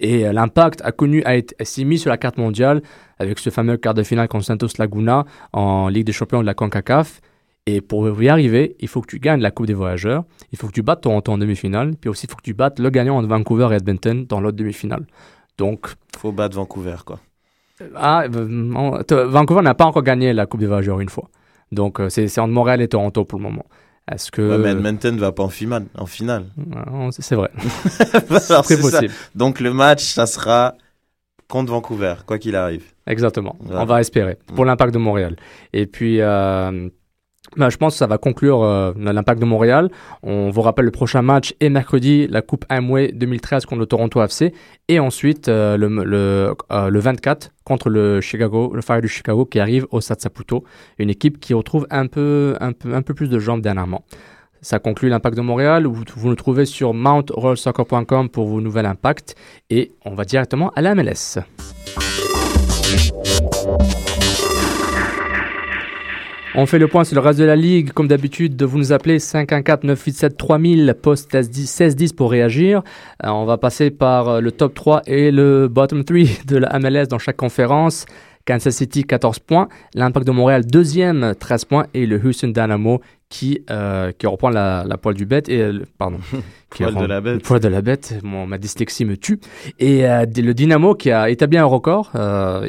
Et euh, l'impact a connu, a été, s'est mis sur la carte mondiale avec ce fameux quart de finale contre Santos Laguna en Ligue des champions de la CONCACAF. Et pour y arriver, il faut que tu gagnes la Coupe des Voyageurs, il faut que tu battes Toronto en demi-finale, puis aussi il faut que tu battes le gagnant entre Vancouver et Edmonton dans l'autre demi-finale. Donc, faut battre Vancouver, quoi. ah, euh, on- t- Vancouver n'a pas encore gagné la Coupe des Voyageurs une fois. Donc, euh, c'est entre Montréal et Toronto pour le moment. Est-ce que. Ouais, mais Edmonton va pas en finale. En finale. Ouais, c'est vrai. Alors, c'est ça. possible. Donc le match, ça sera contre Vancouver, quoi qu'il arrive. Exactement. On va espérer. Pour l'impact de Montréal. Et puis, euh, ben, je pense que ça va conclure euh, l'impact de Montréal. On vous rappelle le prochain match est mercredi, la Coupe Amway 2013 contre le Toronto FC. Et ensuite, euh, le, le, euh, le 24 contre le Chicago, le Fire du Chicago qui arrive au Stade Saputo. Une équipe qui retrouve un peu, plus de jambes dernièrement. Ça conclut l'impact de Montréal. Vous, vous nous trouvez sur mountroyalsoccer.com pour vos nouvelles impacts. Et on va directement à la MLS. On fait le point sur le reste de la ligue. Comme d'habitude, vous nous appelez 514-987-3000, poste 1610 pour réagir. Euh, on va passer par euh, le top 3 et le bottom 3 de la MLS dans chaque conférence. Kansas City 14 points, l'Impact de Montréal deuxième 13 points et le Houston Dynamo qui, euh, qui reprend la, la poêle du bête et euh, pardon qui Poil de la bête. le poil de la bête Mon- ma dyslexie me tue et euh, le Dynamo qui a établi un record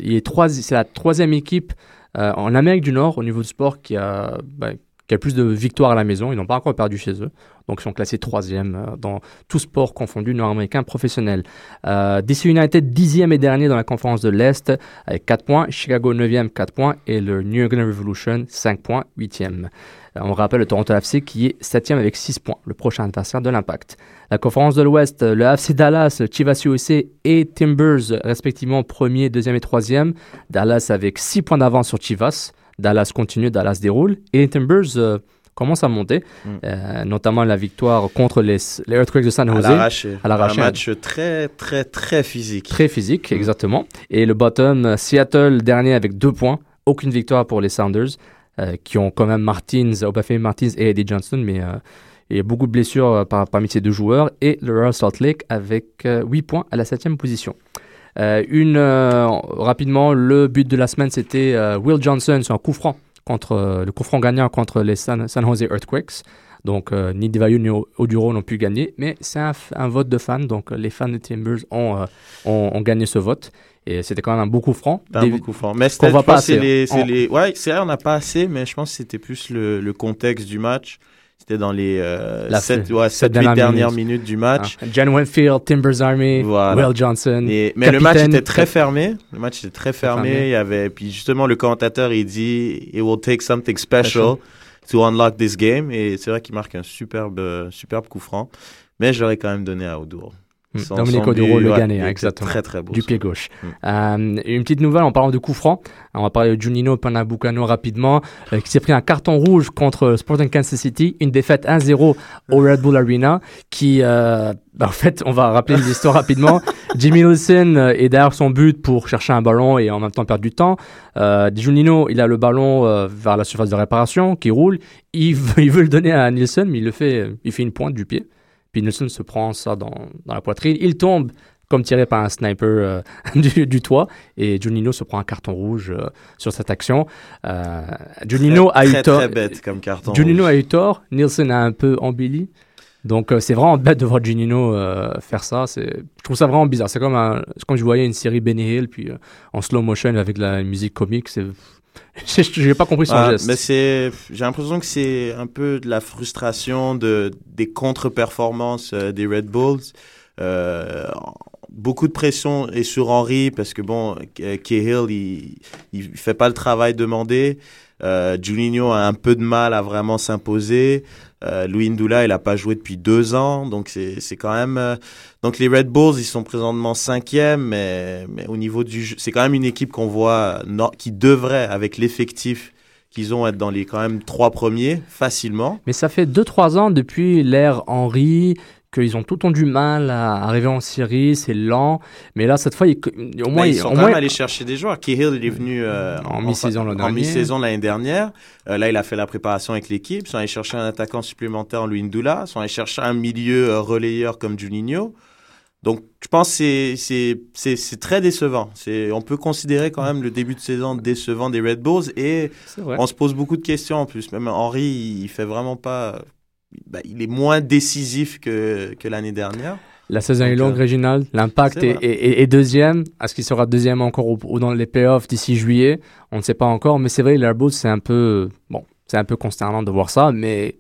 il est trois c'est la troisième équipe en Amérique du Nord au niveau du sport qui a bah, a plus de victoires à la maison ils n'ont pas encore perdu chez eux. Donc ils sont classés troisième euh, dans tout sport confondu nord-américain professionnel. Euh, DC United dixième et dernier dans la conférence de l'Est avec 4 points. Chicago 9e 4 points. Et le New England Revolution 5 points 8e euh, on rappelle le Toronto FC qui est 7e avec 6 points, le prochain adversaire de l'Impact. La conférence de l'Ouest, le FC Dallas, Chivas USA et Timbers, respectivement 1er, 2e et 3e. Dallas avec 6 points d'avance sur Chivas. Dallas continue, Dallas déroule. Et les Timbers euh, commencent à monter, euh, notamment la victoire contre les, les Earthquakes de San À Jose. l'arraché. À l'arraché. Un match très, très, très physique. Très physique, exactement. Et le bottom, euh, Seattle, dernier avec deux points. Aucune victoire pour les Sounders, euh, qui ont quand même Martins, Obafemi Martins et Eddie Johnson, mais euh, il y a beaucoup de blessures euh, par- parmi ces deux joueurs. Et le Royal Salt Lake avec euh, 8 points à la septième position. Euh, une, euh, rapidement, le but de la semaine, c'était euh, Will Johnson sur un coup franc, contre, euh, le coup franc gagnant contre les San, Jose Earthquakes. Donc, euh, ni Divayo ni Oduro n'ont pu gagner, mais c'est un, vote de fans. Donc, euh, les fans de Timbers euh, ont gagné ce vote. Et c'était quand même un beau coup franc. Un Des- beaucoup fort. Mais c'était, voit pas assez. les, c'est On- les, ouais, c'est vrai, on n'a pas assez, mais je pense que c'était plus le, le contexte du match. C'était dans les euh, La 7, fin- ouais, sept 7, 8 dernières minutes. minutes du match. Ah, Winfield, Timbers Army, Voilà. Will Johnson. Et- mais le match était très fermé. Le match était très fermé. fermé. Il y avait, puis justement, le commentateur, il dit, it will take something special to unlock this game. Et c'est vrai qu'il marque un superbe, euh, superbe coup franc. Mais j'aurais quand même donné à Oduro. Dominique son Oduro but, le ouais, était exactement. Très, très beau. Du pied gauche. Hmm. Euh, une petite nouvelle en parlant de coup franc. On va parler de Junino Panabucano rapidement, euh, qui s'est pris un carton rouge contre Sporting Kansas City, une défaite 1-0 au Red Bull Arena, qui, euh, bah, en fait, on va rappeler l'histoire rapidement. Jimmy Wilson euh, est derrière son but pour chercher un ballon et en même temps perdre du temps. Euh, Junino, il a le ballon euh, vers la surface de réparation, qui roule. Il veut, il veut le donner à Nielsen, mais il le fait, il fait une pointe du pied. Puis Nielsen se prend ça dans, dans la poitrine. Il tombe comme tiré par un sniper euh, du, du toit. Et Junino se prend un carton rouge euh, sur cette action. Euh, Junino Très, a eu tort. très bête comme carton Junino rouge. a eu tort. Nielsen a un peu embelli. Donc euh, c'est vraiment bête de voir Junino euh, faire ça. C'est, je trouve ça vraiment bizarre. C'est comme, un, c'est comme je voyais une série Benny Hill puis euh, en slow motion avec la musique comique. C'est, j'ai, pas compris son Ah, geste. Mais c'est, j'ai l'impression que c'est un peu de la frustration de des contre-performances euh, des Red Bulls. Euh, beaucoup de pression est sur Henry parce que bon, Cahill il il fait pas le travail demandé. Euh, Juninho a un peu de mal à vraiment s'imposer. Euh, Louis Ndoula, il a pas joué depuis deux ans, donc c'est c'est quand même. euh, donc les Red Bulls, ils sont présentement cinquième, mais mais au niveau du jeu, c'est quand même une équipe qu'on voit qui devrait, avec l'effectif qu'ils ont, être dans les quand même trois premiers facilement. Mais ça fait 2-3 ans depuis l'ère Henry qu'ils ont tout le temps du mal à arriver en série, c'est lent. Mais là, cette fois, ils- au moins, ils sont au quand moins- même allés chercher des joueurs. Cahill, il est venu euh, En mi-saison en l'année dernière. Euh, là, il a fait la préparation avec l'équipe. Ils sont allés chercher un attaquant supplémentaire en Louis Ndoula. Ils sont allés chercher un milieu euh, relayeur comme Juninho. Donc, je pense que c'est- très décevant. On peut considérer quand même le début de saison décevant des Red Bulls et on se pose beaucoup de questions en plus. Même Henry, il fait vraiment pas... bah, il est moins décisif que, que l'année dernière. La saison est longue, euh, Réginald. L'impact est, vrai. est- est- est deuxième. Est-ce qu'il sera deuxième encore ou, ou dans les playoffs d'ici juillet? On ne sait pas encore. Mais c'est vrai, Bulls, c'est un peu bon, c'est un peu consternant de voir ça. Mais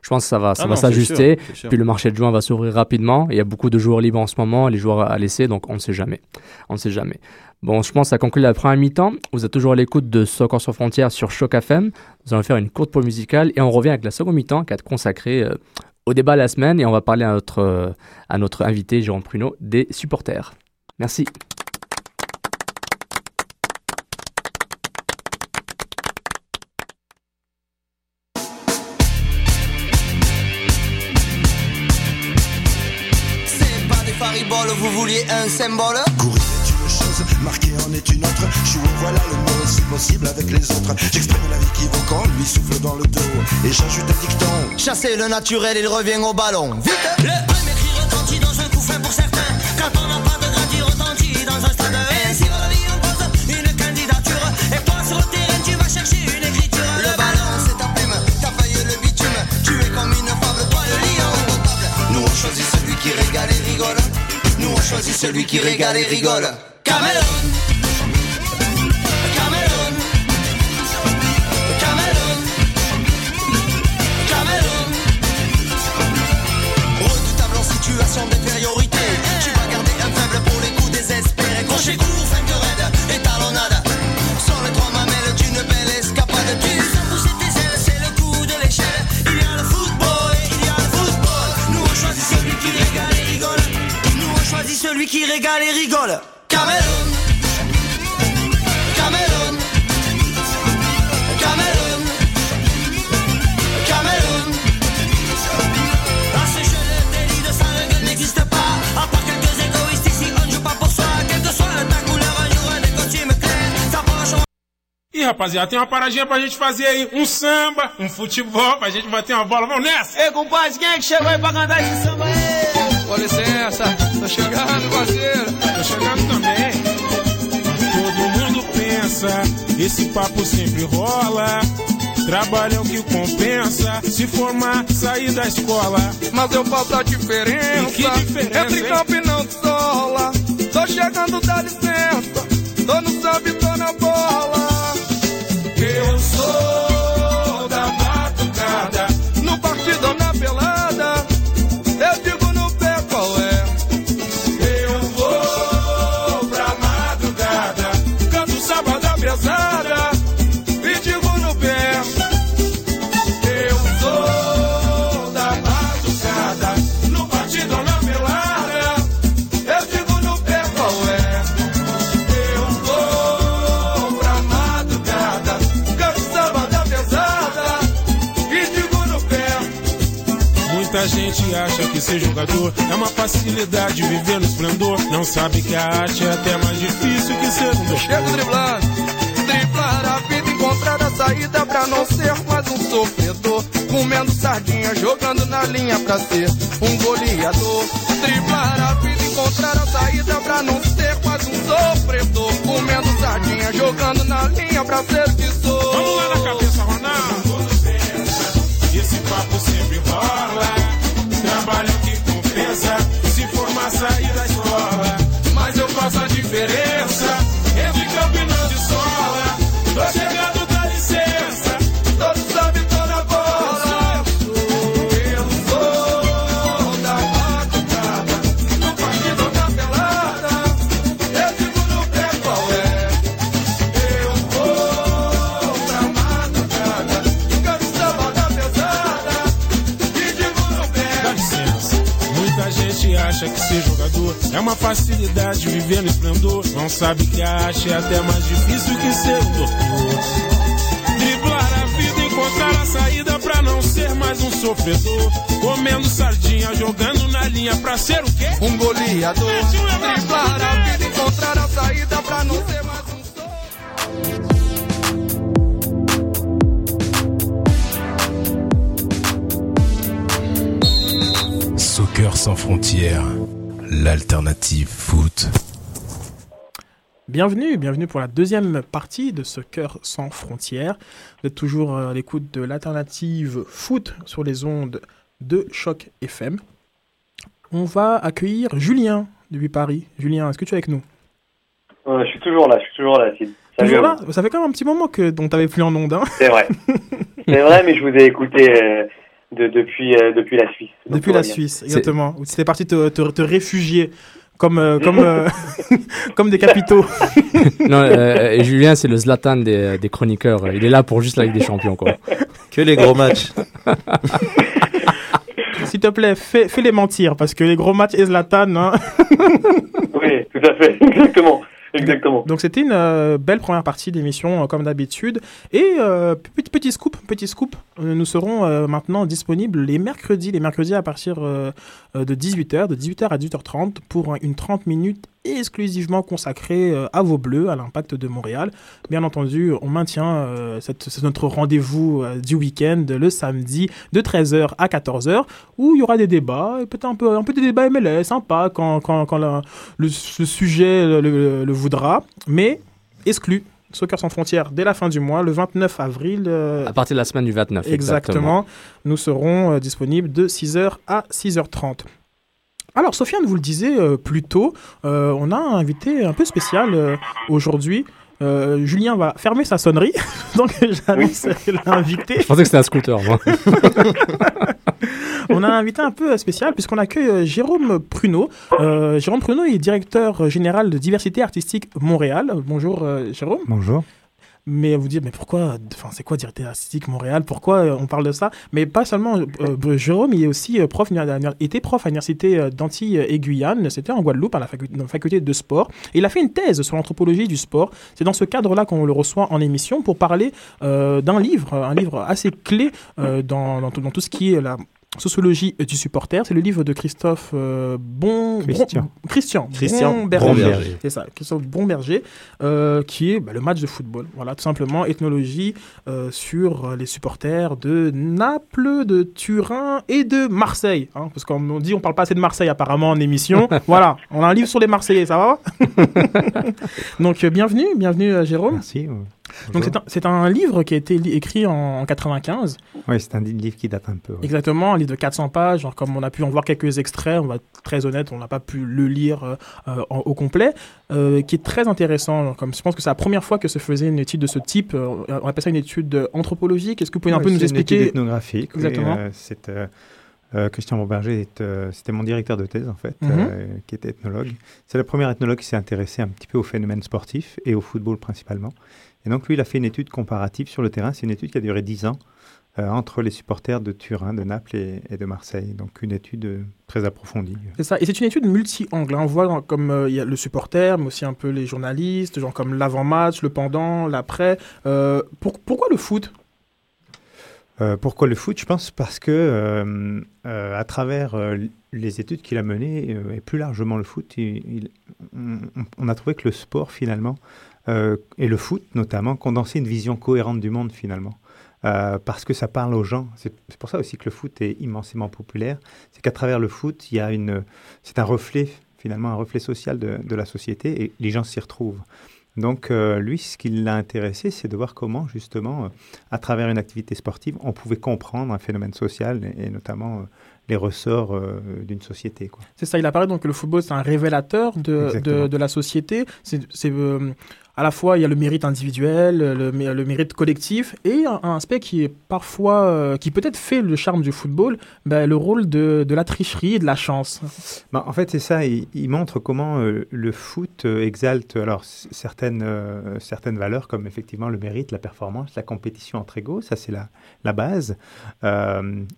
je pense que ça va, ça Ah va s'ajuster. Puis le marché de juin va s'ouvrir rapidement. Il y a beaucoup de joueurs libres en ce moment, les joueurs à laisser. Donc on ne sait jamais. On ne sait jamais. Bon, je pense que ça conclut la première mi-temps. Vous êtes toujours à l'écoute de Soccer sans frontières sur Choc FM. Nous allons faire une courte pause musicale et on revient avec la seconde mi-temps qui va être consacrée euh, au débat de la semaine et on va parler à notre, euh, à notre invité, Jérôme Pruneau, des supporters. Merci. C'est pas des fariboles, vous vouliez un symbole? Courir Marqué en est une autre, jouer voilà le mot si possible avec les autres. J'exprime la vie qui vaut lui souffle dans le dos. Et j'ajoute un dicton. Chasser le naturel, il revient au ballon. Vite Le premier cri retentit dans un coup fin pour certains. Quand on n'a pas de gratuit retentit dans un stade. Et si la vie impose une candidature, et toi sur le terrain tu vas chercher une écriture. Le, ballon c'est ta plume, ta faille le bitume. Tu es comme une fable, toi le lion potable. Nous on choisit celui qui régale et rigole. Nous on choisit celui qui régale et rigole. Nous on choisit celui qui régale et rigole. Cameroun. Cameroun. Cameroun. Cameroun. À ce jeu, le délit de sang n'existe pas. À part quelques égoïstes ici, on ne joue pas pour soi. Quelle que soit ta couleur, un jour des costumes clairs. Ça pourra changer. Ih, rapaziada, tem uma paradinha pra gente fazer aí. Um samba, um futebol, pra gente bater uma bola. Vamos nessa! Ei, compadre, quem é que chegou aí pra cantar esse samba aí? Com licença, tô chegando, parceiro. Tô chegando também. Todo mundo pensa, esse papo sempre rola. Trabalho é o que compensa, se formar, sair da escola. Mas eu faço a diferença. E que diferença, Entre campo e não sola. Tô chegando, dá licença. Tô no samba e tô na bola. Eu sou ser jogador é uma facilidade viver no esplendor. Não sabe que a arte é até mais difícil que ser um. Chego driblando, driblar a vida, encontrar a saída pra não ser mais um sofredor. Comendo sardinha, jogando na linha pra ser um goleador. Driblar a vida, encontrar a saída pra não ser mais um sofredor. Comendo sardinha, jogando na linha pra ser que sou. Vamos lá na cabeça, Ronaldo. Esse papo sempre rola. Trabalho que compensa. Se formar, sair da escola. Mas eu faço a diferença. Facilidade viver no esplendor. Não sabe que a arte é até mais difícil que ser um doutor. Driblar a vida, encontrar a saída pra não ser mais um sofredor. Comendo sardinha, jogando na linha pra ser o quê? Um goleador. Driblar a vida, encontrar a saída pra não ser mais um Soccer sans frontières, l'alternative foot. Bienvenue, bienvenue pour la deuxième partie de ce cœur sans frontières. Vous êtes toujours à l'écoute de l'alternative foot sur les ondes de Choc FM. On va accueillir Julien depuis Paris. Julien, est-ce que tu es avec nous? Euh, je suis toujours là, je suis toujours là. Salut Toujours là? Ça fait quand même un petit moment que dont t'avais plus en ondes. Hein C'est vrai. C'est vrai, mais je vous ai écouté euh, de, depuis, euh, depuis la Suisse. Donc, Depuis la. Suisse, exactement. Où tu étais parti te, te, te réfugier comme, euh, comme, euh, comme des capitaux. non, euh, et Julien, c'est le Zlatan des, des chroniqueurs. Il est là pour juste la Ligue des Champions, quoi. Que les gros matchs. S'il te plaît, fais, fais les mentir, parce que les gros matchs et Zlatan. Hein. Oui, tout à fait, exactement. Exactement. Donc c'était une euh, belle première partie d'émission euh, comme d'habitude. Et euh, petit, petit scoop, petit scoop, euh, nous serons euh, maintenant disponibles les mercredis, les mercredis à partir de 18h, de 18h à 18h30 pour une 30 minutes exclusivement consacrée euh, à vos bleus, à l'impact de Montréal. Bien entendu, on maintient euh, cette- c'est notre rendez-vous euh, du week-end le samedi de 13h à 14h où il y aura des débats, et peut-être un peu, un peu des débats MLS, sympa quand, quand, quand la- le, le sujet le, le- le voudra, mais exclu. Soccer sans frontières dès la fin du mois, le 29 avril. euh, À partir de la semaine du 29. Exactement. Nous serons euh, disponibles de 6h à 6h30. Alors, Sofiane vous le disait euh, plus tôt, euh, on a un invité un peu spécial euh, aujourd'hui. Euh, Julien va fermer sa sonnerie, donc j'annonce l'invité. Je pensais que c'était un scooter, moi. on a un invité un peu spécial puisqu'on accueille Jérôme Pruneau. Euh, Jérôme Pruneau est directeur général de diversité artistique Montréal. Bonjour Jérôme. Bonjour. Mais vous dites, mais pourquoi, enfin, c'est quoi Diversité Artistique Montréal Pourquoi euh, on parle de ça? Mais pas seulement euh, Jérôme, il est aussi euh, prof, était prof à l'Université euh, d'Antilles et Guyane, c'était en Guadeloupe, à la faculté de sport. Et il a fait une thèse sur l'anthropologie du sport. C'est dans ce cadre-là qu'on le reçoit en émission pour parler euh, d'un livre, un livre assez clé euh, dans, dans tout ce qui est la sociologie du supporter. C'est le livre de Christophe euh, Bon... Christian. Bron- Christian. Christian. Bromberger. C'est ça, Christophe Bromberger, euh, qui est bah, le match de football. Voilà, tout simplement, ethnologie euh, sur les supporters de Naples, de Turin et de Marseille. hein, parce qu'on on dit on parle pas assez de Marseille apparemment en émission. voilà, on a un livre sur les Marseillais, ça va? Donc euh, bienvenue, bienvenue euh, Jérôme. Merci. Donc c'est un, livre qui a été écrit en, en 95. Oui, c'est un livre qui date un peu. ouais. Exactement, un livre de 400 pages. Genre, comme on a pu en voir quelques extraits, on va être très honnête, on n'a pas pu le lire euh, euh, en- au complet, euh, qui est très intéressant. Genre, Comme je pense que c'est la première fois que se faisait une étude de ce type. euh, on appelle ça une étude anthropologique. Est-ce que vous pouvez un peu nous c'est une étude expliquer ethnographique. oui, Exactement. euh, euh, Christian euh, c'était mon directeur de thèse en fait, Mhm. euh, qui était ethnologue. C'est le premier ethnologue qui s'est intéressé un petit peu au phénomène sportif et au football principalement. Et donc lui, il a fait une étude comparative sur le terrain. C'est une étude qui a duré 10 ans euh, entre les supporters de Turin, de Naples et, et de Marseille. Donc une étude euh, très approfondie. C'est ça, et c'est une étude multi-angle. hein. On voit dans- comme euh, il y a le supporter, mais aussi un peu les journalistes, genre comme l'avant-match, le pendant, l'après. Pour- pourquoi le foot? Euh, pourquoi le foot? Je pense parce que euh, euh, à travers les études qu'il a menées et plus largement le foot, il- il- on, on a trouvé que le sport finalement euh, et le foot notamment condensaient une vision cohérente du monde finalement. Euh, parce que ça parle aux gens. C'est pour ça aussi que le foot est immensément populaire. C'est qu'à travers le foot, il y a une, c'est un reflet finalement un reflet social de, de la société et les gens s'y retrouvent. Donc euh, lui, ce qui l'a intéressé, c'est de voir comment justement, euh, à travers une activité sportive, on pouvait comprendre un phénomène social et, et notamment les ressorts euh, d'une société. C'est ça, il apparaît donc que le football, c'est un révélateur de, de, de la société. C'est c'est, euh, à la fois, il y a le mérite individuel, le, mé- le mérite collectif, et un, aspect qui est parfois, euh, qui peut-être fait le charme du football, ben, le rôle de, la tricherie et de la chance. Bah, en fait, c'est ça. Il, montre comment euh, le foot euh, exalte alors certaines certaines valeurs comme effectivement le mérite, la performance, la compétition entre égaux. Ça, c'est la la base.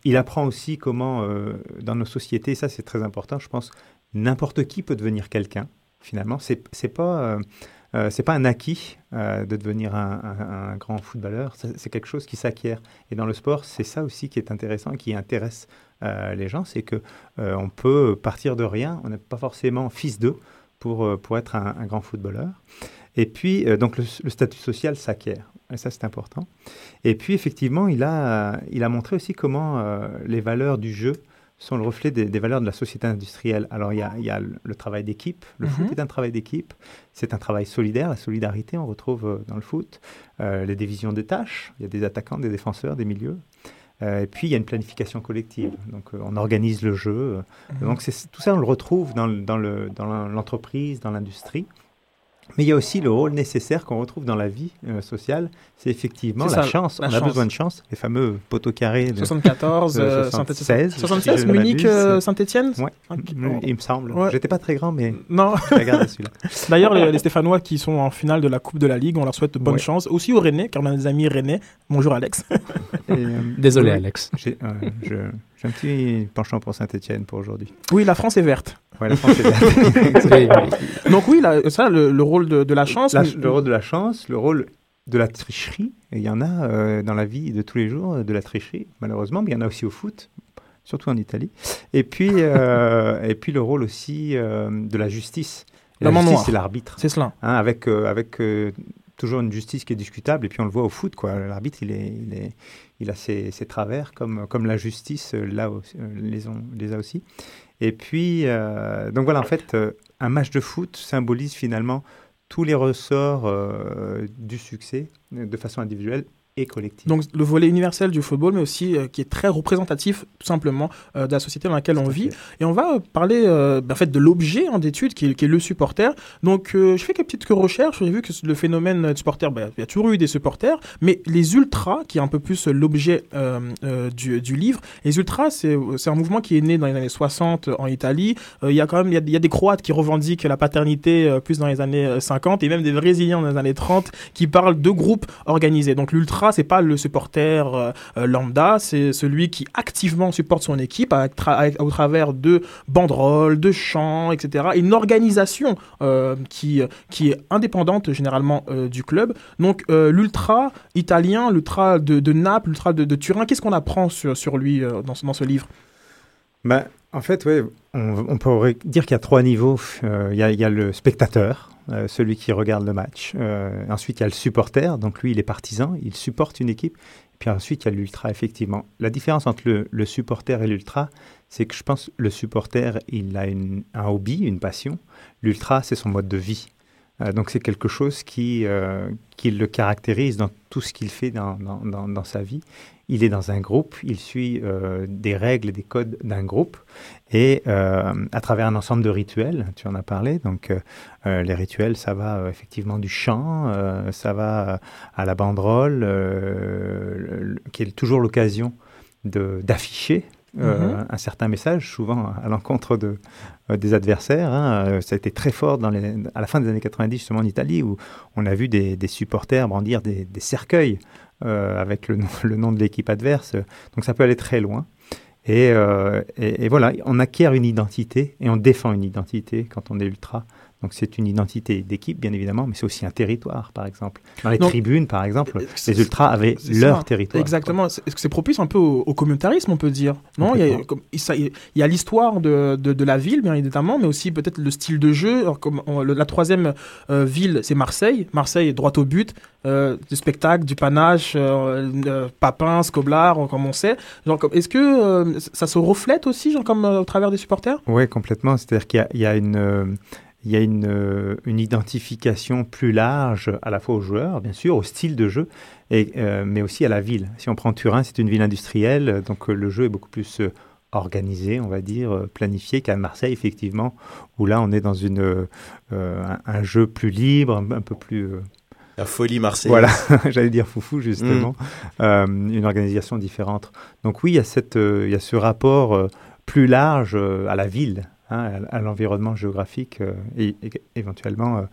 Il apprend aussi comment dans nos sociétés, ça c'est très important. Je pense n'importe qui peut devenir quelqu'un. Finalement, c'est pas euh, c'est pas un acquis euh, de devenir un, un- grand footballeur. C'est quelque chose qui s'acquiert. Et dans le sport, c'est ça aussi qui est intéressant, qui intéresse euh, les gens, c'est que euh, on peut partir de rien. On n'est pas forcément fils d'eux pour pour être un, grand footballeur. Et puis donc le, le statut social s'acquiert. Et ça c'est important. Et puis effectivement, il a il a montré aussi comment les valeurs du jeu sont le reflet des, des valeurs de la société industrielle. Alors, il y a, il y a le, travail d'équipe. Le Mhm. foot est un travail d'équipe. C'est un travail solidaire. La solidarité, on retrouve euh, dans le foot. Euh, les divisions de tâches. Il y a des attaquants, des défenseurs, des milieux. Euh, et puis, il y a une planification collective. Donc, euh, on organise le jeu. Mhm. Donc, tout ça, on le retrouve dans, l'entreprise, dans l'industrie. Mais il y a aussi le rôle nécessaire qu'on retrouve dans la vie euh, sociale. C'est effectivement C'est la ça, chance. la on a chance. besoin de chance. Les fameux poteaux carrés de 74, de euh, 76. 76, si je ne Munich, m'abuse. euh, Saint-Etienne Ouais, Ok. il me semble. Ouais. J'étais pas très grand, mais Non. regardé celui-là. D'ailleurs, les, les Stéphanois qui sont en finale de la Coupe de la Ligue, on leur souhaite bonne Ouais. chance. Aussi aux Rennais, car on a des amis Rennais. Bonjour Alex. Et, euh, Désolé, oui, Alex. J'ai euh, je- j'ai un petit penchant pour Saint-Etienne pour aujourd'hui. Oui, la France est verte. Ouais, la France est verte. Donc oui, là, ça, le, le rôle de, de la chance. La- mais- le rôle de la chance, le rôle de la tricherie. Il y en a euh, dans la vie de tous les jours, de la tricherie, malheureusement, mais il y en a aussi au foot, surtout en Italie. Et puis, euh, et puis le rôle aussi euh, de la justice. La justice, c'est l'arbitre. C'est cela. Hein, avec euh, avec euh, toujours une justice qui est discutable. Et puis on le voit au foot, quoi. L'arbitre, il, est, il, a ses, ses travers, comme, comme la justice euh, là euh, les, ont, les a aussi. Et puis, euh, donc voilà, en fait, un match de foot symbolise finalement tous les ressorts du succès de façon individuelle et collective. Donc le volet universel du football, mais aussi euh, qui est très représentatif tout simplement euh, de la société dans laquelle on vit. Et on va euh, parler euh, ben, en fait de l'objet en d'étude qui, est- qui est le supporter. Donc je fais quelques petites recherches, j'ai vu que le phénomène du supporter, ben, il y a toujours eu des supporters, mais les ultras, qui est un peu plus l'objet du, du livre, les ultras c'est un mouvement qui est né dans les années 60 en Italie. Il y a quand même il y a, il y a des Croates qui revendiquent la paternité plus dans les années euh, 50 et même des Brésiliens dans les années 30 qui parlent de groupes organisés. Donc l'ultra c'est pas le supporter euh, euh, lambda, c'est celui qui activement supporte son équipe au travers de banderoles, de chants, etc. Et une organisation euh, qui, qui est indépendante généralement du club. Donc l'ultra italien, l'ultra de, Naples, l'ultra de, Turin, qu'est-ce qu'on apprend sur, sur lui dans, ce- dans ce livre? Ben, en fait, ouais, on, on pourrait dire qu'il y a trois niveaux. Il y a le spectateur, euh, celui qui regarde le match. Euh, ensuite, il y a le supporter, donc lui, il est partisan, il supporte une équipe. Puis ensuite, il y a l'ultra, effectivement. La différence entre le, supporter et l'ultra, c'est que je pense le supporter, il a un hobby, une passion. L'ultra, c'est son mode de vie. Euh, donc c'est quelque chose qui, qui le caractérise dans tout ce qu'il fait dans, dans, dans sa vie. Il est dans un groupe, il suit euh, des règles et des codes d'un groupe et euh, à travers un ensemble de rituels, tu en as parlé, donc euh, les rituels, ça va effectivement du chant, ça va à la banderole, le- le- qui est toujours l'occasion d'afficher euh, Mhm. un certain message, souvent à l'encontre de, euh, des adversaires. hein. Ça a été très fort dans les, à la fin des années 90, justement en Italie, où on a vu des, des supporters brandir des, des cercueils avec le nom, le nom de l'équipe adverse. Donc ça peut aller très loin. Euh, et, et voilà, on acquiert une identité et on défend une identité quand on est ultra. Donc c'est une identité d'équipe, bien évidemment, mais c'est aussi un territoire, par exemple. Dans les Donc, tribunes, par exemple, c'est- les ultras avaient leur ça. territoire. Exactement. Est-ce que c'est propice un peu au, au communautarisme, on peut dire? Non, il y a, l'histoire de, de, de la ville, bien évidemment, mais aussi peut-être le style de jeu. Alors, comme on- le- la troisième euh, ville, c'est Marseille. Marseille droit au but, euh, du spectacle, du panache, euh, euh, Papin, Scoblar, comme on sait. Est-ce que euh, ça se reflète aussi, genre, comme euh, au travers des supporters? Oui, complètement. C'est-à-dire qu'il y a, il y a une, euh, il y a une, euh, une identification plus large à la fois aux joueurs, bien sûr, au style de jeu, et, euh, mais aussi à la ville. Si on prend Turin, c'est une ville industrielle, donc euh, le jeu est beaucoup plus organisé, on va dire, planifié qu'à Marseille, effectivement, où là, on est dans une, euh, un, un jeu plus libre, un, un peu plus... euh, La folie marseillaise. Voilà, j'allais dire foufou justement, Euh, une organisation différente. Donc oui, il y a, cette, il y a ce rapport plus large à la ville, hein, à, l'environnement géographique euh, et, et éventuellement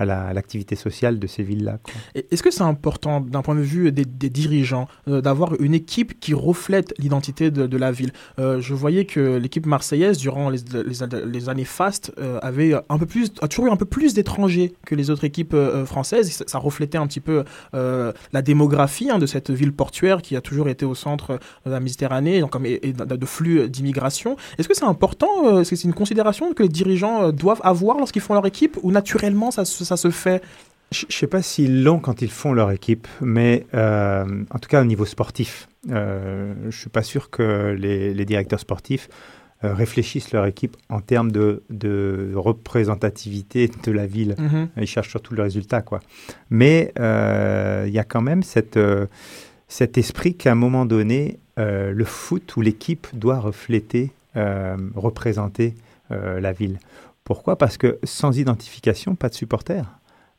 à la- à l'activité sociale de ces villes-là. Est-ce que c'est important d'un point de vue des, dirigeants euh, d'avoir une équipe qui reflète l'identité de, la ville? Euh, Je voyais que l'équipe marseillaise, durant les, années fastes, euh, avait un peu plus, a toujours eu un peu plus d'étrangers que les autres équipes euh, françaises. Ça, reflétait un petit peu la démographie hein, de cette ville portuaire qui a toujours été au centre de la Méditerranée donc, et, de, flux d'immigration. Est-ce que c'est important Est-ce que c'est une considération que les dirigeants doivent avoir lorsqu'ils font leur équipe ou naturellement ça, ça se fait Je ne sais pas s'ils l'ont quand ils font leur équipe, mais euh, en tout cas au niveau sportif, euh, je ne suis pas sûr que les, les directeurs sportifs euh, réfléchissent leur équipe en termes de, de représentativité de la ville. Mhm. Ils cherchent surtout le résultat. Quoi. Mais il y a quand même cette, cet esprit qu'à un moment donné, le foot ou l'équipe doit refléter, représenter la ville. Pourquoi? Parce que sans identification, pas de supporters.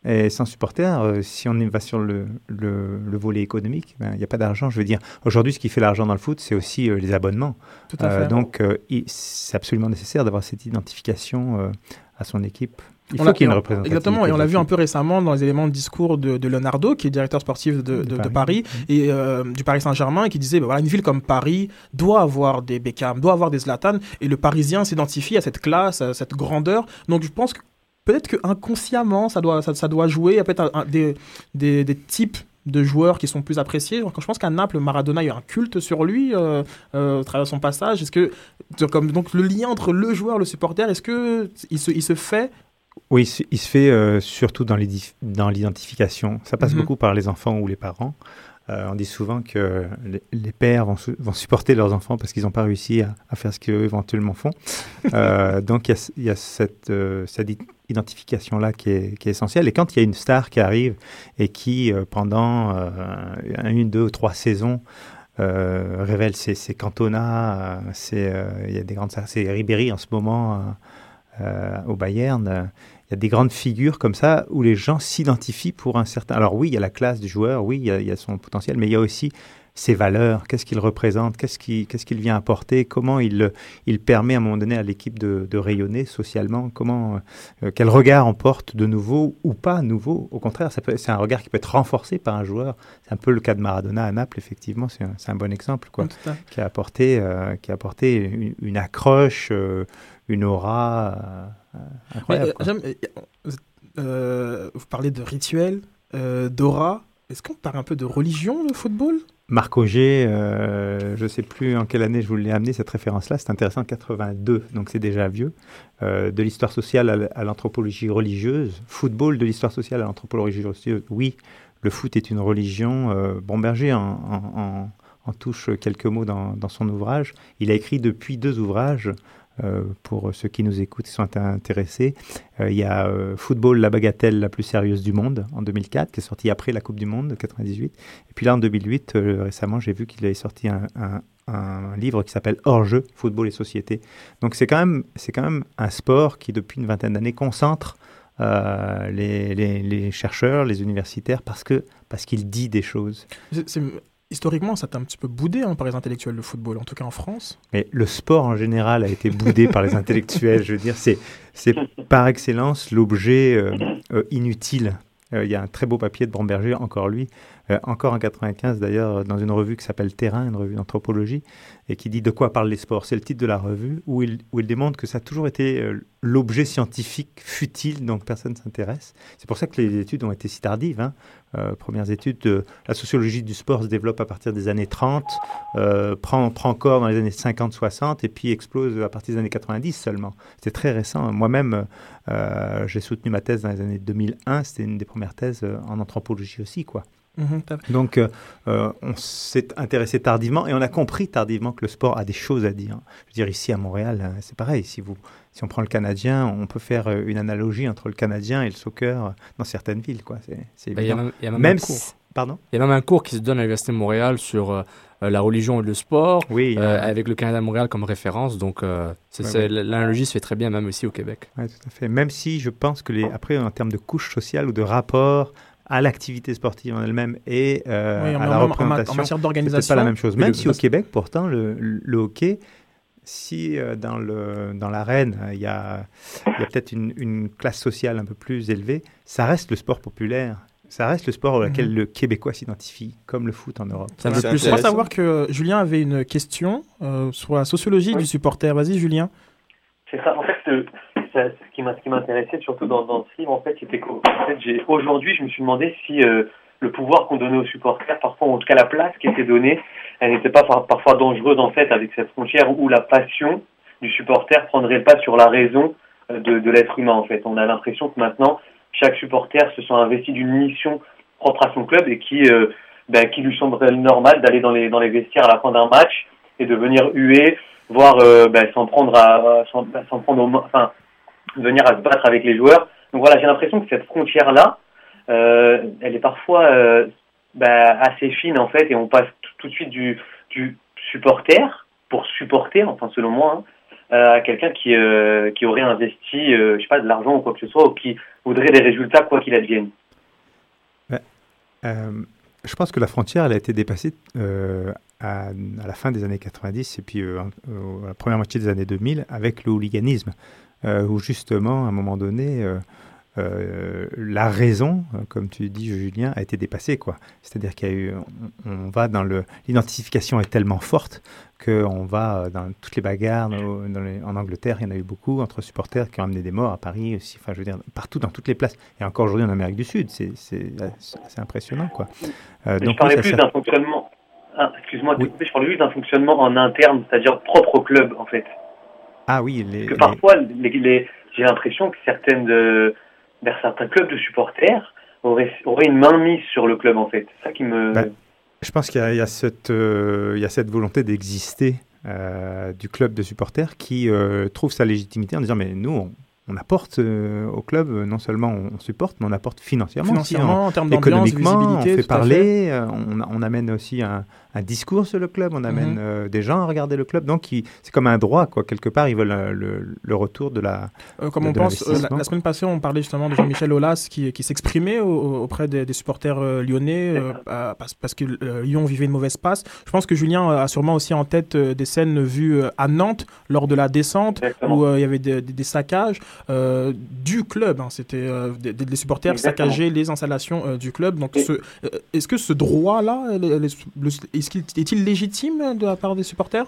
Et sans supporters, euh, si on va sur le, le, le volet économique, ben, il n'y a pas d'argent. Je veux dire, aujourd'hui, ce qui fait l'argent dans le foot, c'est aussi euh, les abonnements. Tout à Euh, fait. donc, euh, c'est absolument nécessaire d'avoir cette identification à son équipe. Il faut qu'il y ait une. Exactement, et on l'a vu un peu récemment dans les éléments de discours de, de Leonardo, qui est directeur sportif de, de- de Paris, et euh, du Paris Saint-Germain, et qui disait, bah, voilà, une ville comme Paris doit avoir des Beckham, doit avoir des Zlatan, et le Parisien s'identifie à cette classe, à cette grandeur. Donc je pense que peut-être que inconsciemment, ça doit, ça, ça doit jouer, il y a peut-être un- un- des, des, des types de joueurs qui sont plus appréciés. Donc, je pense qu'à Naples, Maradona, il y a un culte sur lui euh, euh, au travers de son passage. Est-ce que, comme, donc le lien entre le joueur et le supporter, est-ce que il se, il se fait Oui, il se- fait euh, surtout dans l'identification. Ça passe Mhm. beaucoup par les enfants ou les parents. Euh, on dit souvent que les, les pères vont, su- vont supporter leurs enfants parce qu'ils n'ont pas réussi à, à faire ce qu'eux éventuellement font. Euh, donc il y a, il y a cette, identification-là qui est, qui est essentielle. Et quand il y a une star qui arrive et qui, pendant une, deux ou trois saisons, révèle ses, ses cantonats, il y a des grandes stars, c'est Ribéry en ce moment euh, au Bayern. Il y a des grandes figures comme ça où les gens s'identifient pour un certain. Alors oui, il y a la classe du joueur, oui, il y a, il y a son potentiel, mais il y a aussi ses valeurs, qu'est-ce qu'il représente, qu'est-ce qu'il qu'est-ce qu'il vient apporter, comment il, il permet à un moment donné à l'équipe de, de rayonner socialement, comment, euh, quel regard on porte de nouveau ou pas nouveau. Au contraire, c'est un regard qui peut être renforcé par un joueur. C'est un peu le cas de Maradona à Naples, effectivement, c'est un, bon exemple, quoi, qui a apporté, euh, qui a apporté une, une accroche, euh, une aura euh, incroyable. Mais, euh, euh, vous parlez de rituel, d'aura. Est-ce qu'on parle un peu de religion, le football? Marc Auger, euh, je ne sais plus en quelle année je vous l'ai amené cette référence-là, c'est intéressant, 82, donc c'est déjà vieux, euh, de l'histoire sociale à l'anthropologie religieuse, football de l'histoire sociale à l'anthropologie religieuse, oui, le foot est une religion, euh, Bomberger en, en- en- en touche quelques mots dans, dans son ouvrage, il a écrit depuis deux ouvrages, pour ceux qui nous écoutent et sont int- intéressés, Euh, il y a euh, Football, la bagatelle la plus sérieuse du monde en 2004, qui est sorti après la Coupe du Monde de 98. Et puis là, en 2008, euh, récemment, j'ai vu qu'il avait sorti un, livre qui s'appelle Hors-jeu, Football et Société. Donc c'est quand, même- quand même un sport qui, depuis une vingtaine d'années, concentre euh, les, chercheurs, les universitaires, parce que parce qu'il dit des choses. Historiquement, ça t'a un petit peu boudé hein, par les intellectuels, le football, en tout cas en France. Mais le sport en général a été boudé par les intellectuels. Je veux dire, c'est, par excellence l'objet euh, euh, inutile. Euh, Il y a un très beau papier de Bromberger, encore lui, euh, encore en 95 d'ailleurs, dans une revue qui s'appelle Terrain, une revue d'anthropologie, et qui dit de quoi parlent les sports. C'est le titre de la revue où il, où il démontre que ça a toujours été euh, l'objet scientifique futile dont personne ne s'intéresse. C'est pour ça que les études ont été si tardives. hein. Euh, premières études, de, la sociologie du sport se développe à partir des années 30, euh, prend, prend corps dans les années 50-60 et puis explose à partir des années 90 seulement. C'était très récent. Moi-même, j'ai soutenu ma thèse dans les années 2001. C'était une des premières thèses en anthropologie aussi, quoi. Mhm, Donc, euh, euh, on s'est intéressé tardivement et on a compris tardivement que le sport a des choses à dire. Je veux dire, ici à Montréal, euh, c'est pareil. Si, vous, si on prend le Canadien, on peut faire une analogie entre le Canadien et le soccer dans certaines villes. Quoi. C'est, c'est Bah, il y a évident. même- il y a même un cours. si- Pardon? Il y a même un cours qui se donne à l'Université de Montréal sur euh, la religion et le sport, Oui, euh, avec le Canada Montréal comme référence. Donc, euh, c'est- Ouais, c'est- ouais. l'analogie se fait très bien, même aussi au Québec. Oui, tout à fait. Même si je pense que les, après, en termes de couche sociale ou de rapport à l'activité sportive en elle-même et euh, Oui, en- à la en- en représentation, matière c'est d'organisation. pas la même chose. Même si au Québec, pourtant, le, le hockey, si euh, dans le dans l'arène euh, il y a, il y a peut-être une, une classe sociale un peu plus élevée, ça reste le sport populaire. Ça reste le sport auquel Mhm. le Québécois s'identifie, comme le foot en Europe. Je crois savoir que Julien avait une question euh, sur la sociologie du supporter. Vas-y, Julien. C'est ça. En fait, euh, ça- ce qui m'intéressait surtout dans, dans ce livre, en fait, c'était qu'au en fait, j'ai- aujourd'hui, je me suis demandé si euh, le pouvoir qu'on donnait aux supporters, parfois, en tout cas la place qui était donnée, elle n'était pas par- parfois dangereuse, en fait, avec cette frontière où la passion du supporter prendrait le pas sur la raison euh, de, de l'être humain, en fait. On a l'impression que maintenant, chaque supporter se sent investi d'une mission propre à son club et qui, euh, ben, qui lui semblerait normal d'aller dans les, dans les vestiaires à la fin d'un match et de venir huer, voire euh, ben, s'en prendre à s'en prendre au mo- enfin venir à se battre avec les joueurs. Donc voilà, j'ai l'impression que cette frontière là, euh, elle est parfois euh, ben, assez fine en fait, et on passe tout, de suite du, supporter pour supporter, enfin selon moi, hein, euh, à quelqu'un qui qui aurait investi, je sais pas, de l'argent ou quoi que ce soit, ou qui voudrait des résultats quoi qu'il advienne. Je pense que la frontière, elle a été dépassée à, à la fin des années 90 et puis à la première moitié des années 2000 avec le hooliganisme, où justement, à un moment donné, euh, euh, la raison, euh, comme tu dis, Julien, a été dépassée. quoi. C'est-à-dire qu'il y a eu, on, on va dans le, l'identification est tellement forte qu'on va euh, dans toutes les bagarres. Dans, dans les- en Angleterre, il y en a eu beaucoup entre supporters qui ont amené des morts à Paris aussi. Enfin, je veux dire, partout, dans toutes les places. Et encore aujourd'hui en Amérique du Sud, c'est, c'est, c'est impressionnant, quoi. Euh, donc, je parlais oui, plus d'un fonctionnement. Ah, excuse-moi, couper, je parlais juste d'un fonctionnement en interne, c'est-à-dire propre au club en fait. Ah oui, les, Parce que parfois, les, les- j'ai l'impression que certaines, vers certains clubs de supporters auraient, auraient une main mise sur le club en fait. C'est ça qui me. Bah, Je pense qu'il y, a- il y a cette, euh, il y a cette volonté d'exister euh, du club de supporters qui euh, trouve sa légitimité en disant mais nous on, on apporte euh, au club non seulement on, on supporte mais on apporte financièrement, aussi, Financièrement, en- en termes d'ambiance, économiquement visibilité, on fait parler euh, on, on amène aussi un, un discours sur le club on amène Mhm. euh, des gens à regarder le club donc c'est comme un droit quoi quelque part ils veulent euh, le, le retour de la Euh, comme de- on de pense, euh, la, semaine passée, on parlait justement de Jean-Michel Aulas qui, qui s'exprimait au- au- auprès des, des supporters euh, lyonnais euh, parce, parce que euh, Lyon vivait une mauvaise passe. Je pense que Julien a sûrement aussi en tête euh, des scènes vues euh, à Nantes lors de la descente Exactement. où euh, il y avait des, des- des saccages euh, du club. hein. C'était euh, des, supporters Exactement. saccageaient les installations euh, du club. Donc, euh, est-ce que ce droit-là, elle est- elle est- le- est-ce qu'il est-il légitime de la part des supporters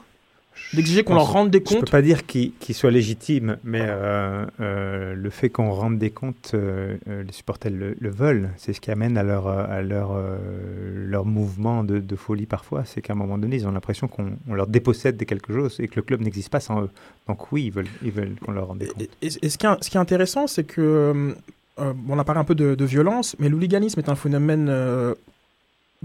d'exiger qu'on leur rende des Je comptes peux pas dire qu'il qu'il soit légitime, mais euh, euh, le fait qu'on rende des comptes, euh, les supporters le, le veulent. C'est ce qui amène à leur, à leur, leur mouvement de, de folie parfois. C'est qu'à un moment donné, ils ont l'impression qu'on on leur dépossède de quelque chose et que le club n'existe pas sans eux. Donc oui, ils veulent, ils veulent qu'on leur rende des comptes. Et, et ce, qui est, ce qui est intéressant, c'est que, on a parlé un peu de, de violence, mais l'hooliganisme est un phénomène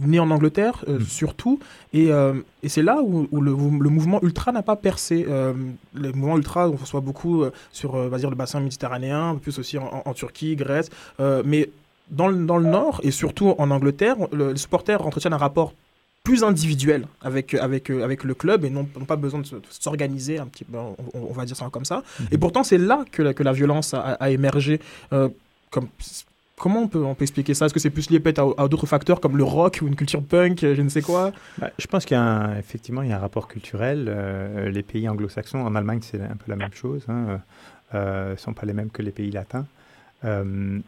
né en Angleterre, euh, surtout, et, euh, et c'est là où, où le, le mouvement ultra n'a pas percé. Euh, le mouvement ultra, on reçoit beaucoup sur on va dire, le bassin méditerranéen, plus aussi en, Turquie, Grèce, mais dans le, dans le nord, et surtout en Angleterre, le- les supporters entretiennent un rapport plus individuel avec, avec, avec le club et n'ont pas besoin de se- de s'organiser un petit peu, on, on va dire ça comme ça. Et pourtant, c'est là que la, que la violence a, a émergé. Comme, comment on peut, expliquer ça? Est-ce que c'est plus lié peut-être à, d'autres facteurs comme le rock ou une culture punk, euh, je ne sais quoi? Bah, je pense qu'il y il y a un rapport culturel. Euh, les pays anglo-saxons, en Allemagne, c'est un peu la même chose. Hein, euh, sont pas les mêmes que les pays latins. Euh,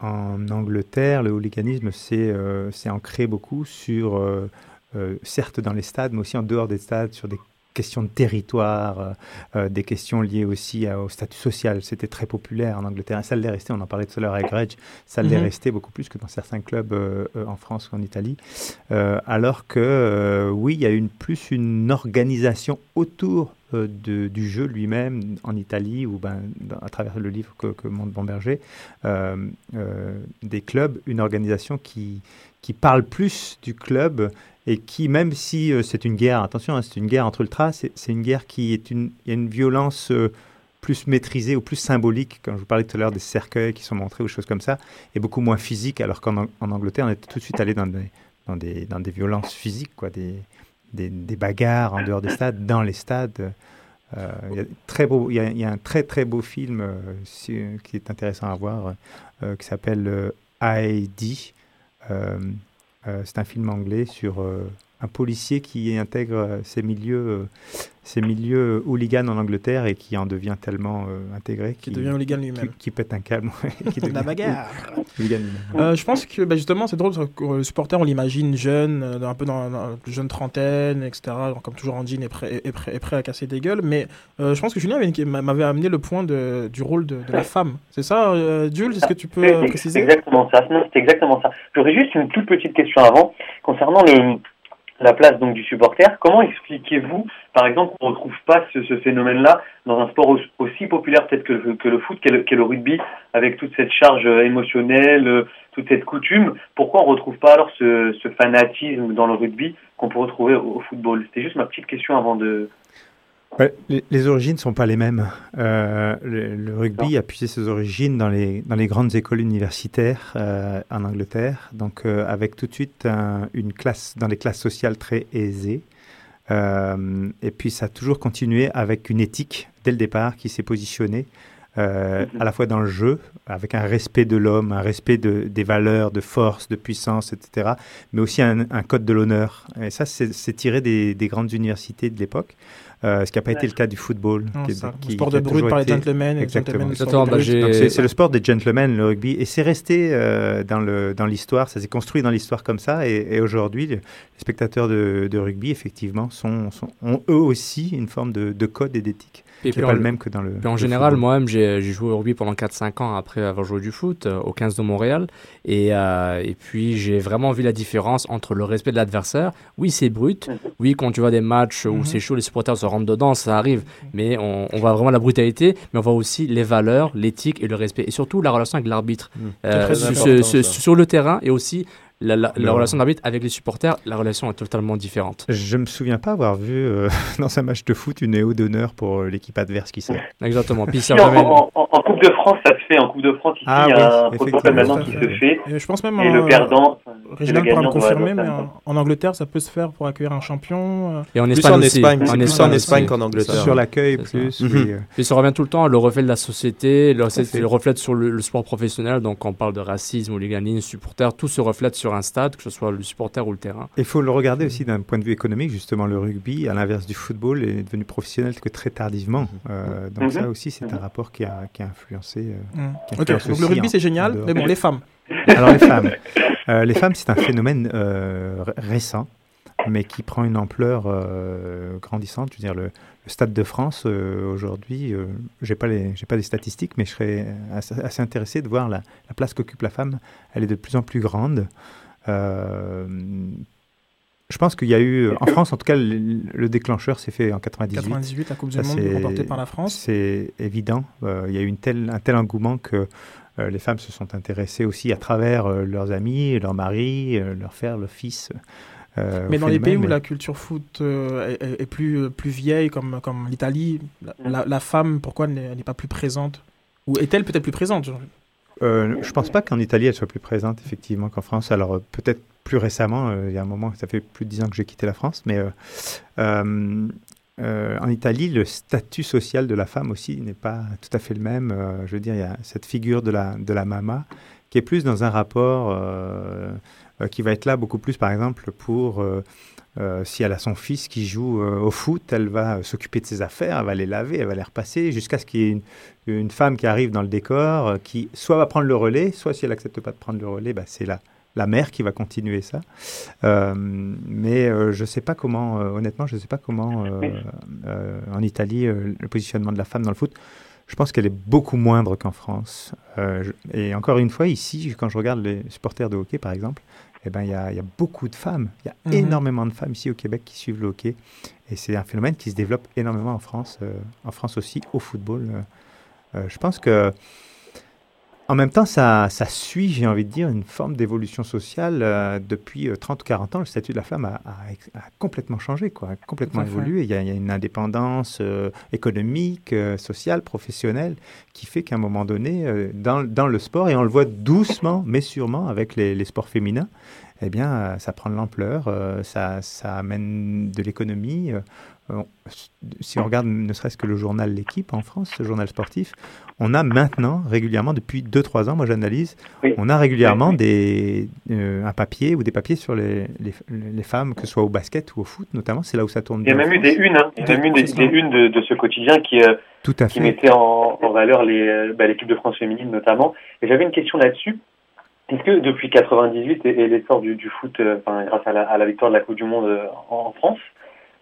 en Angleterre, le hooliganisme euh, c'est ancré beaucoup sur, euh, euh, certes dans les stades, mais aussi en dehors des stades, sur des questions de territoire, euh, euh, des questions liées aussi à- au statut social. C'était très populaire en Angleterre. Et ça l'est resté, on en parlait tout à l'heure avec Reg, ça l'est Mhm. resté beaucoup plus que dans certains clubs euh, en France ou en Italie. Euh, alors que, oui, il y a une, plus une organisation autour de- du jeu lui-même en Italie, ou ben, à travers le livre que, que montre Bomberger, euh, euh, des clubs, une organisation qui, qui parle plus du club et qui, même si euh, c'est une guerre, attention, hein, c'est une guerre entre ultras, c'est une guerre qui est une, une violence euh, plus maîtrisée ou plus symbolique, quand je vous parlais tout à l'heure des cercueils qui sont montrés ou choses comme ça, et beaucoup moins physique, alors qu'en Ang- en Angleterre, on était tout de suite allé dans des, dans des, dans des violences physiques, quoi, des, des, des bagarres en dehors des stades, dans les stades. Euh, il y a y a, un très très beau film qui est intéressant à voir, qui s'appelle ID. Euh, euh, c'est un film anglais sur euh, un policier qui intègre euh, ces milieux, euh, ces milieux hooligans en Angleterre et qui en devient tellement euh, intégré Qui devient hooligan qui- lui-même. qui, pète un câble, qui La devient bagarre. hooligan lui-même. Euh, je pense que bah, justement c'est drôle parce que le supporter on l'imagine jeune, un peu dans, dans la jeune trentaine, etc. genre comme toujours en jean et prêt, et prêt, et prêt à casser des gueules. Mais euh, je pense que Julien m'avait amené le point de, du rôle de, de la femme. C'est ça, euh, Jules Est-ce que tu peux préciser? exactement ça. Non, c'est exactement ça. J'aurais juste une toute petite question avant concernant le, la place donc du supporter. Comment expliquez-vous, par exemple, qu'on ne retrouve pas ce, phénomène-là dans un sport aussi, populaire peut-être que, le- foot, qu'est le, rugby, avec toute cette charge euh, émotionnelle, euh, toute cette coutume? Pourquoi on ne retrouve pas alors ce, ce fanatisme dans le rugby qu'on peut retrouver au, au football? C'était juste ma petite question avant de. Les, les origines ne sont pas les mêmes. Euh, le, le rugby a puisé ses origines dans les, dans les grandes écoles universitaires euh, en Angleterre, donc euh, avec tout de suite un- une classe, dans les classes sociales très aisées. Et puis ça a toujours continué avec une éthique dès le départ qui s'est positionnée euh, à la fois dans le jeu, avec un respect de l'homme, un respect de, des valeurs, de force, de puissance, etc., mais aussi un, un code de l'honneur. Et ça, c'est tiré des, des grandes universités de l'époque, ce qui n'a pas été le cas du football. Non, qui est- ça, qui- sport qui de brut par les gentlemen, Exactement. bah, C'est le sport des gentlemen, le rugby, et c'est resté euh, dans le dans l'histoire. Ça s'est construit dans l'histoire comme ça, et, et aujourd'hui, les spectateurs de, de rugby, effectivement, sont, sont- ont eux aussi une forme de, de code et d'éthique Et puis pas en- le même que dans le. Puis en le général, football. moi-même, j'ai j'ai joué au rugby pendant 4-5 ans après avoir joué du foot euh, au 15 de Montréal. Et, euh, et puis, j'ai vraiment vu la différence entre le respect de l'adversaire. Oui, c'est brut. Oui, quand tu vois des matchs où Mhm. c'est chaud, les supporters se rentrent dedans, ça arrive. Mais on, on voit vraiment la brutalité, mais on voit aussi les valeurs, l'éthique et le respect. Et surtout, la relation avec l'arbitre. Mhm. Euh, sur le terrain et aussi la, la- la Le- relation d'arbitre avec les supporters, la relation est totalement différente. Je me souviens pas avoir vu euh, dans un match de foot une éo d'honneur pour euh, l'équipe adverse qui sort. Exactement. Puis Si, en, en- en- en Coupe de France, ça se fait. En Coupe de France, ici, Ah il y a oui, un protocole maintenant qui se fait. Et je pense même Et en- le perdant, Réginald pourra me confirmer, mais en, en Angleterre, ça peut se faire pour accueillir un champion. euh. Et en Plus Espagne en aussi. Espagne, c'est En plus Espagne en Espagne qu'en Angleterre. Sur l'accueil plus, Mhm. oui. euh, Puis ça revient tout le temps, le reflet de la société, le, reflète sur le, le sport professionnel, donc on parle de racisme, hooliganisme, supporter, tout se reflète sur un stade, que ce soit le supporter ou le terrain. Il faut le regarder aussi d'un point de vue économique. Justement, le rugby, à l'inverse du football, est devenu professionnel que très tardivement. Euh, donc Mhm. ça aussi, c'est un rapport qui a, qui a influencé. euh, Mm. qui influence donc le rugby c'est génial, mais bon, les femmes. Alors les femmes, Euh, les femmes, c'est un phénomène euh, récent, mais qui prend une ampleur euh, grandissante. Je veux dire, le, le Stade de France euh, aujourd'hui, euh, j'ai les, j'ai pas les statistiques, mais je serais assez, assez intéressé de voir la, la place qu'occupe la femme. Elle est de plus en plus grande. Euh, je pense qu'il y a eu, en France en tout cas, le, le déclencheur s'est fait en 98. 98, la Coupe du Ça, Monde remportée par la France. C'est évident. Il y a eu une telle, un tel engouement que euh, les femmes se sont intéressées aussi à travers euh, leurs amis, leurs maris, euh, leurs frères, leurs fils. Euh, Mais dans les pays où la culture foot euh, est, plus, plus vieille, comme, comme l'Italie, la, la- la femme, pourquoi elle n'est pas plus présente? Ou est-elle peut-être plus présente Euh, je pense pas qu'en Italie elle soit plus présente effectivement qu'en France. Alors euh, peut-être plus récemment, euh, il y a un moment, ça fait plus de dix ans que j'ai quitté la France, mais euh, euh, euh, en Italie, le statut social de la femme aussi n'est pas tout à fait le même. Euh, je veux dire, il y a cette figure de la, de la mama qui est plus dans un rapport qui va être là beaucoup plus, par exemple, pour... euh, euh, si elle a son fils qui joue euh, au foot, elle va euh, s'occuper de ses affaires, elle va les laver, elle va les repasser, jusqu'à ce qu'il y ait une, une femme qui arrive dans le décor, euh, qui soit va prendre le relais, soit si elle accepte pas de prendre le relais, bah, c'est la, la mère qui va continuer ça. Euh, mais euh, je sais pas comment, euh, honnêtement, je sais pas comment euh, euh, en Italie euh, le positionnement de la femme dans le foot. Je pense qu'elle est beaucoup moindre qu'en France. Euh, je- et encore une fois, ici, quand je regarde les supporters de hockey, par exemple, eh ben, il y, a, il y a beaucoup de femmes. Il y a Mhm. énormément de femmes ici au Québec qui suivent le hockey. Et c'est un phénomène qui se développe énormément en France, euh, en France aussi, au football. Euh, je pense que, en même temps, ça, ça suit, j'ai envie de dire, une forme d'évolution sociale. euh, depuis euh, 30 ou 40 ans, le statut de la femme a, a ex- a complètement changé, quoi, a complètement évolué. Il y, a, il y a une indépendance euh, économique, euh, sociale, professionnelle, qui fait qu'à un moment donné, dans, dans le sport, et on le voit doucement, mais sûrement avec les, les sports féminins, eh bien, ça prend de l'ampleur, ça, ça amène de l'économie. Euh, si on regarde ne serait-ce que le journal L'équipe en France, ce journal sportif, on a maintenant régulièrement, depuis 2-3 ans, moi j'analyse, on a régulièrement Des, euh, un papier ou des papiers sur les, les, les femmes, que ce soit au basket ou au foot notamment, c'est là où ça tourne Il y a bien même eu des unes, hein. il y a même eu des, des unes de, de ce quotidien qui, euh, Tout à qui fait. mettait en, en valeur les, euh, bah, l'équipe de France féminine notamment. Et j'avais une question là-dessus. Est-ce que depuis 98 et, et l'essor du, du foot, euh, enfin, grâce à la, à la victoire de la Coupe du Monde euh, en, en France,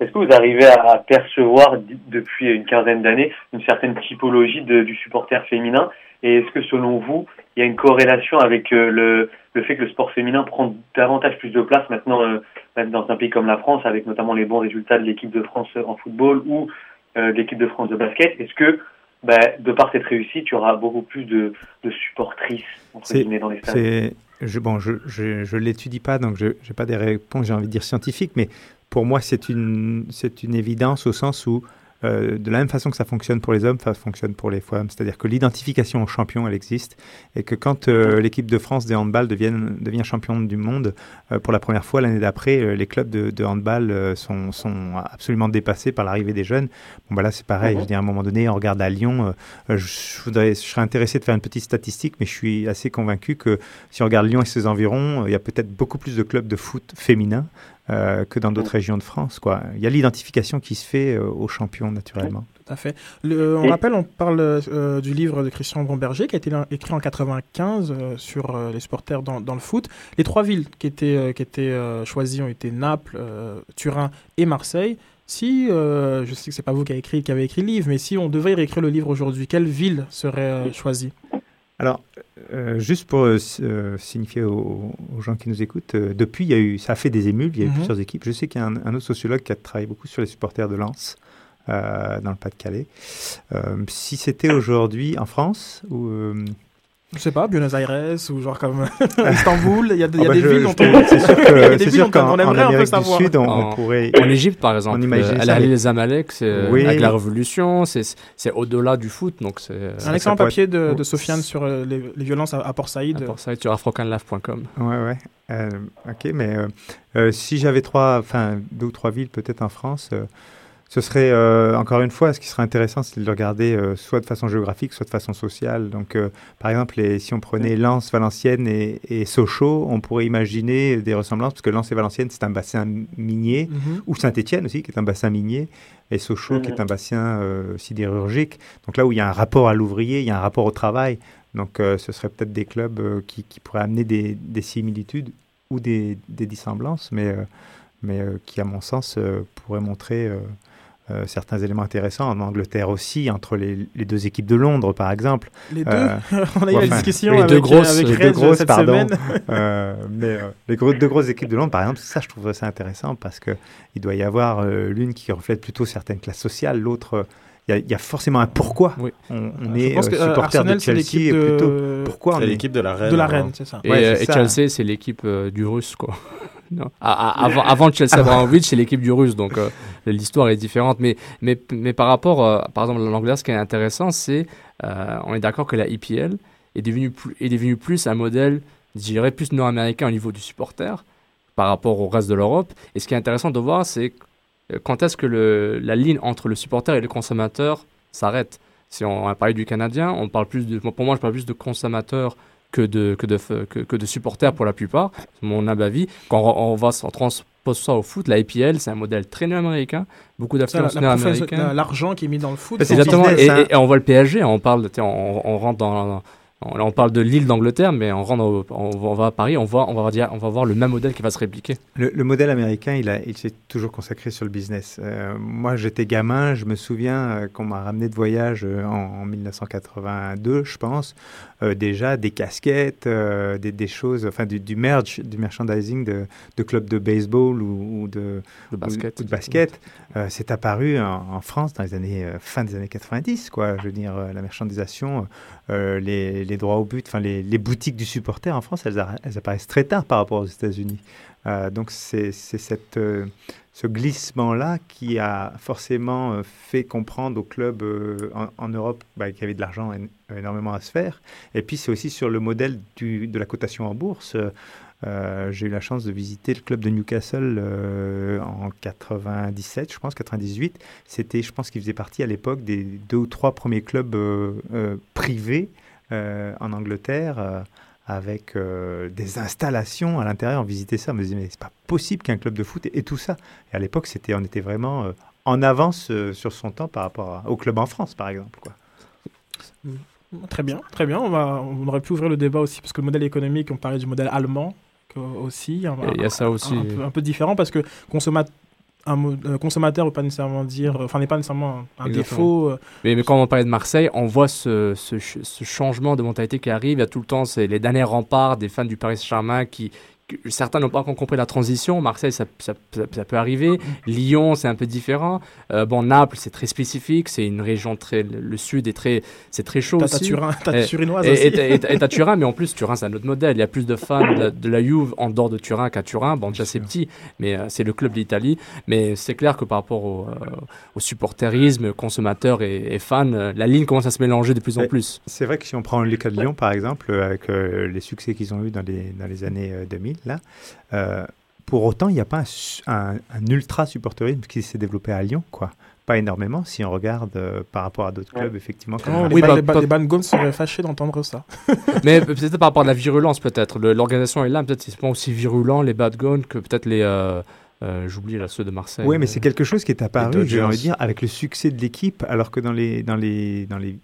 est-ce que vous arrivez à percevoir depuis une quinzaine d'années une certaine typologie de- du supporter féminin? Et est-ce que selon vous, il y a une corrélation avec euh, le, le fait que le sport féminin prend davantage plus de place maintenant euh, même dans un pays comme la France, avec notamment les bons résultats de l'équipe de France en football ou euh, de l'équipe de France de basket? Est-ce que bah, de par cette réussite, il y aura beaucoup plus de, de supportrices entre C'est, guillemets dans les stades? je, bon, je, je, je l'étudie pas, donc je n'ai pas des réponses, j'ai envie de dire scientifiques, mais pour moi, c'est une, c'est une évidence au sens où, euh, de la même façon que ça fonctionne pour les hommes, ça fonctionne pour les femmes. C'est-à-dire que l'identification au champion, elle existe, et que quand euh, l'équipe de France des handball devienne, devient championne du monde, euh, pour la première fois l'année d'après, les clubs de, de handball sont, sont absolument dépassés par l'arrivée des jeunes. Bon, bah là, c'est pareil. Je veux dire, à un moment donné, on regarde à Lyon. je, voudrais, je serais intéressé de faire une petite statistique, mais je suis assez convaincu que si on regarde Lyon et ses environs, il y a peut-être beaucoup plus de clubs de foot féminins euh, que dans d'autres régions de France. Quoi. Il y a l'identification qui se fait euh, aux champions, naturellement. Tout à fait. Le- on Et- rappelle, on parle euh, du livre de Christian Bromberger qui a été écrit en 95 euh, sur euh, les supporters dans, dans le foot. Les trois villes qui étaient, euh, qui étaient euh, choisies ont été Naples, euh, Turin et Marseille. Si, euh, je sais que c'est pas vous qui avez écrit, qui avez écrit le livre, mais si on devait réécrire le livre aujourd'hui, quelle ville serait euh, choisie? Alors, euh, juste pour euh, euh, signifier aux, aux gens qui nous écoutent, euh, depuis, il y a eu, ça a fait des émules, il y a eu Mhm. plusieurs équipes. Je sais qu'il y a un, un autre sociologue qui a travaillé beaucoup sur les supporters de Lens, dans le Pas-de-Calais. Si c'était aujourd'hui en France, ou, Je sais pas, Buenos Aires ou genre comme Istanbul. Il y a, il y a Ah bah des je- villes dont on, c'est sûr il y a que- des c'est villes sûr dont qu'en on en aimerait un peu Amérique du savoir. Sud, on, En- on pourrait. En Égypte, par exemple, on imagine euh, ça, les Zamalek, c'est euh, Oui. avec la révolution, c'est c'est au-delà du foot, donc c'est. euh, Un excellent papier de, être- de Sofiane sur euh, les, les violences à, à Port Saïd. Pour ça, sur afrocanlife.com. Ouais, ouais. Euh, ok, mais euh, euh, si j'avais trois, enfin deux ou trois villes peut-être en France, euh, ce serait euh, encore une fois, ce qui serait intéressant, c'est de le regarder euh, soit de façon géographique, soit de façon sociale. Donc, euh, par exemple, les- si on prenait Lens, Valenciennes et, et Sochaux, on pourrait imaginer des ressemblances, parce que Lens et Valenciennes, c'est un bassin minier, Mhm. ou Saint-Étienne aussi, qui est un bassin minier, et Sochaux, qui est un bassin sidérurgique. Donc là où il y a un rapport à l'ouvrier, il y a un rapport au travail. Donc ce serait peut-être des clubs qui, qui pourraient amener des, des similitudes ou des, des dissemblances, mais, mais qui, à mon sens, pourraient montrer euh, euh, certains éléments intéressants. En Angleterre aussi, entre les, les deux équipes de Londres, par exemple. Les deux Euh, On a eu ouais, la enfin, discussion les avec, deux grosses- avec les deux grosses, cette pardon. semaine. Euh, mais euh, les gros- deux grosses équipes de Londres, par exemple, ça, je trouve ça intéressant parce que il doit y avoir euh, l'une qui reflète plutôt certaines classes sociales, l'autre. euh, il y a- il y, a forcément un pourquoi. Oui. On, est euh, que, euh, supporter Arsenal, de c'est Chelsea l'équipe et de- plutôt pourquoi on C'est est l'équipe de la Reine. De la. Reine, c'est ça. Et, Ouais, euh, et ça. Chelsea, c'est l'équipe euh, du russe, quoi. Non. Avant, avant Chelsea Abramovich, c'est l'équipe du russe, donc euh, l'histoire est différente. Mais, par rapport, euh, par exemple, à l'Angleterre, ce qui est intéressant, c'est, euh, on est d'accord que la EPL est devenue plus, un modèle, je dirais, plus nord-américain au niveau du supporter par rapport au reste de l'Europe. Et ce qui est intéressant de voir, c'est euh, quand est-ce que la ligne entre le supporter et le consommateur s'arrête? Si on a parlé du Canadien, on parle plus de, pour moi, je parle plus de consommateurs que de, que de, que, que de supporters pour la plupart, mon humble avis. Quand on, on va se transpose ça au foot, la c'est un modèle très nord-américain, beaucoup professe- la- L'argent qui est mis dans le foot. Bah, c'est Exactement, business, et, hein. et- et on voit le PSG, on parle, on, on rentre dans, on, on parle de l'île d'Angleterre, mais on, rentre au- on, va- on va à Paris, on va, on va dire, on va voir le même modèle qui va se répliquer. Le, le modèle américain, il, s'est toujours consacré sur le business. Euh, moi, j'étais gamin, je me souviens euh, qu'on m'a ramené de voyage euh, en, en 1982, je pense, euh, déjà des casquettes, euh, des, des choses, enfin du, du merch, du merchandising de, de clubs de baseball ou, ou de, De basket. ou de basket. C'est apparu en, en France dans les années fin des années 90, quoi. Je veux dire, la marchandisation, euh, les, droits au but, enfin les, boutiques du supporter en France, elles, apparaissent très tard par rapport aux États-Unis. Euh, donc c'est euh, ce glissement-là qui a forcément fait comprendre aux clubs en, Europe bah, qu'il y avait de l'argent én- énormément à se faire. Et puis c'est aussi sur le modèle de la cotation en bourse. Euh, J'ai eu la chance de visiter le club de Newcastle euh, en 97, je pense, 98. C'était, je pense, qu'il faisait partie à l'époque des deux ou trois premiers clubs euh, privés en Angleterre. avec des installations à l'intérieur, on visitait ça, on me disait mais c'est pas possible qu'un club de foot ait tout ça. Et à l'époque, c'était, on était vraiment en avance sur son temps par rapport au club en France, par exemple. Très bien, très bien. On, aurait pu ouvrir le débat aussi, parce que le modèle économique, on parlait du modèle allemand aussi. un- Il y a ça aussi. Un, peu, un peu différent, parce que un euh, consommateur ne veut pas nécessairement dire, enfin, n'est pas nécessairement un, un Exactement. défaut. euh, Mais, mais quand on parlait de Marseille, on voit ce, ce, ch- ce changement de mentalité qui arrive. Il y a tout le temps c'est les derniers remparts des fans du Paris Saint-Germain qui, certains n'ont pas encore compris la transition. Marseille, ça, ça- ça- ça peut arriver. Lyon, c'est un peu différent. Euh, bon, Naples, c'est très spécifique. C'est une région très. Le, sud est très, c'est très chaud aussi. Turin- t'as Et- Turinoise et- aussi. Et et Turin, mais en plus, Turin, c'est un autre modèle. Il y a plus de fans de, de la Juve en dehors de Turin qu'à Turin. Bon, déjà, c'est petit, mais euh, c'est le club d'Italie. Mais c'est clair que par rapport au, euh, au supporterisme, consommateurs et, fans, euh, la ligne commence à se mélanger de plus en plus. C'est vrai que si on prend le cas de Lyon, par exemple, euh, avec euh, les succès qu'ils ont eu dans les, dans les années euh, 2000, là, euh, pour autant, il n'y a pas un, un- un ultra supporterisme qui s'est développé à Lyon, quoi. Pas énormément si on regarde euh, par rapport à d'autres clubs, effectivement. comme Oh, Marseille. les, ba- les, ba- les Bad Guns seraient fâchés d'entendre ça. Mais peut-être par rapport à la virulence, peut-être. L'organisation est là, peut-être c'est pas aussi virulent, les bad guns, que peut-être les. euh, euh, J'oublie là, ceux de Marseille. Oui, mais c'est quelque chose qui est apparu, j'ai envie de dire, avec le succès de l'équipe, alors que dans les, dans les, dans les,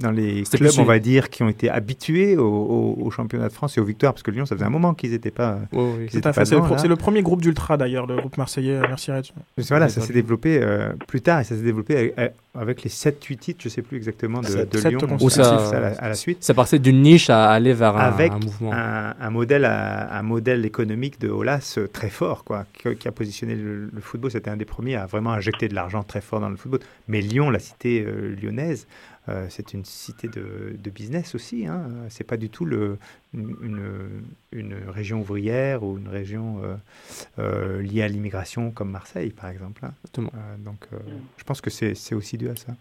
dans les clubs, on va dire, qui ont été habitués au, au- au championnat de France et aux victoires, parce que Lyon, ça faisait un moment qu'ils n'étaient pas. Oui. C'est le, premier groupe d'ultra d'ailleurs, le groupe marseillais. Merci Reg. Voilà, ça s'est développé euh, plus tard et ça s'est développé avec, avec les 7-8 titres, je sais plus exactement, de, de Lyon. Où ça, consécutifs à la, à la suite. Ça partait d'une niche à aller vers un, avec un mouvement. un, un modèle, à- un modèle économique de Olas euh, très fort, quoi, qui, qui a positionné le, le football. C'était un des premiers à vraiment injecter de l'argent très fort dans le football. Mais Lyon, la cité euh, lyonnaise, euh, c'est une cité de, de business aussi. Hein. C'est pas du tout le, une, une région ouvrière ou une région euh, euh, liée à l'immigration comme Marseille, par exemple. hein. Donc, je pense que c'est aussi dû à ça.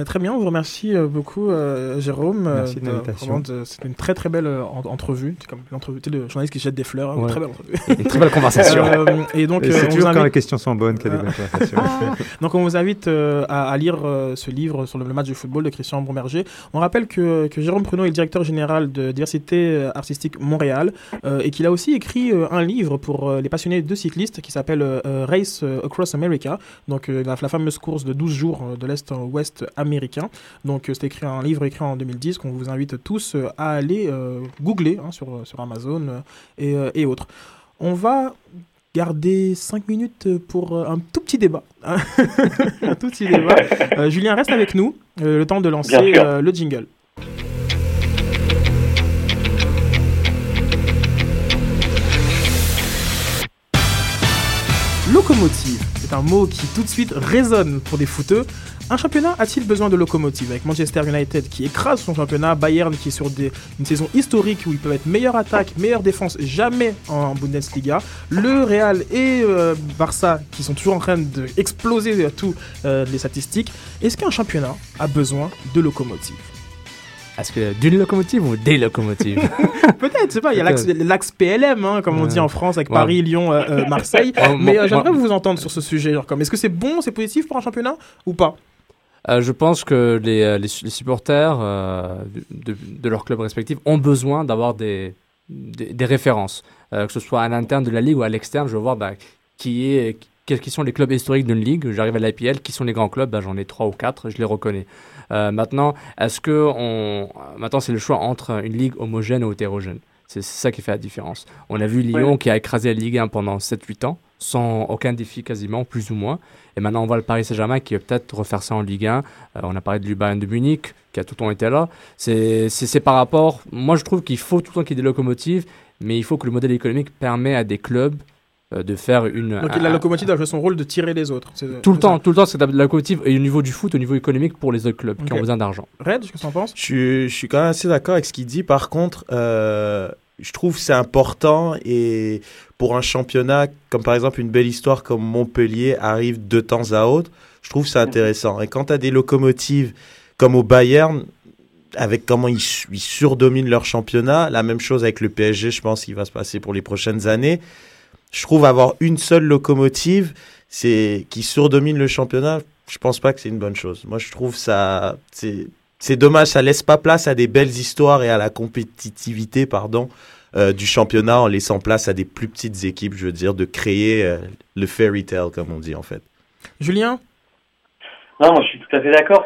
Euh, Très bien, on vous remercie euh, beaucoup, euh, Jérôme. euh, Merci de l'invitation. C'était une très très belle euh, en- entrevue. C'est comme l'entrevue, le journaliste qui jette des fleurs. hein, Ouais. très belle entrevue. Une très belle conversation. Euh, et donc, Et euh, c'est on toujours vous quand invite- les questions sont bonnes qu'il y a des bonnes conversations. Ah. donc, on vous invite euh, à, à lire euh, ce livre sur le, le match de football de Christian Bromberger. On rappelle que, que Jérôme Pruneau est le directeur général de Diversité Artistique Montréal euh, et qu'il a aussi écrit euh, un livre pour euh, les passionnés de cyclistes qui s'appelle Race Across America, donc euh, la, la fameuse course de 12 jours euh, de l'Est en Ouest américain. Donc, euh, c'est écrit un livre écrit en 2010 qu'on vous invite tous euh, à aller euh, googler hein, sur, sur Amazon et, et autres. On va garder 5 minutes pour un tout petit débat. hein. un tout petit débat. Euh, Julien, reste avec nous, euh, le temps de lancer euh, le jingle. Locomotive, c'est un mot qui tout de suite résonne pour des footeux. Un championnat a-t-il besoin de locomotive Avec Manchester United qui écrase son championnat, Bayern qui est sur une saison historique où ils peuvent être meilleure attaque, meilleure défense, jamais en Bundesliga. Le Real et euh, Barça qui sont toujours en train d'exploser tous euh, les statistiques. Est-ce qu'un championnat a besoin de locomotive Est-ce que d'une locomotive ou des locomotives Peut-être, je sais pas, il y a l'axe PLM, hein, comme on dit en France, avec Ouais. Paris, Lyon, euh, euh, Marseille. Ouais, Mais euh, j'aimerais vous entendre sur ce sujet. genre, comme, Est-ce que c'est bon, c'est positif pour un championnat ou pas? Euh, je pense que les, les, les supporters de, de leurs clubs respectifs ont besoin d'avoir des, des, des références, que ce soit à l'interne de la ligue ou à l'externe. Je veux voir bah, qui est, quels sont les clubs historiques d'une ligue. J'arrive à l'IPL, qui sont les grands clubs? Bah, J'en ai trois ou quatre, je les reconnais. Euh, maintenant, est-ce que on... maintenant c'est le choix entre une ligue homogène ou hétérogène? C'est ça qui fait la différence. On a vu Lyon Ouais. qui a écrasé la Ligue 1 pendant 7-8 ans, sans aucun défi quasiment, plus ou moins. Et maintenant, on voit le Paris Saint-Germain qui va peut-être refaire ça en Ligue 1. Euh, on a parlé du Bayern de Munich, qui a tout le temps été là. C'est par rapport... Moi, je trouve qu'il faut tout le temps qu'il y ait des locomotives, mais il faut que le modèle économique permet à des clubs de faire une... Donc un- la locomotive doit jouer son rôle de tirer les autres. c'est- tout le temps, ça. tout le temps, c'est la locomotive et au niveau du foot, au niveau économique pour les autres clubs qui ont besoin d'argent. Red, qu'est-ce que tu en penses? Je, suis- je suis quand même assez d'accord avec ce qu'il dit. Par contre, euh, je trouve que c'est important et pour un championnat, comme par exemple une belle histoire comme Montpellier arrive de temps à autre, je trouve que c'est intéressant. Et quand tu as des locomotives comme au Bayern, avec comment ils, ils surdominent leur championnat, la même chose avec le PSG, je pense qu'il va se passer pour les prochaines années. Je trouve avoir une seule locomotive c'est qui surdomine le championnat, je pense pas que c'est une bonne chose. Moi, je trouve ça c'est c'est dommage, ça laisse pas place à des belles histoires et à la compétitivité, pardon, euh, du championnat en laissant place à des plus petites équipes, je veux dire, de créer euh, le fairy tale, comme on dit en fait. Julien? Non, moi je suis tout à fait d'accord.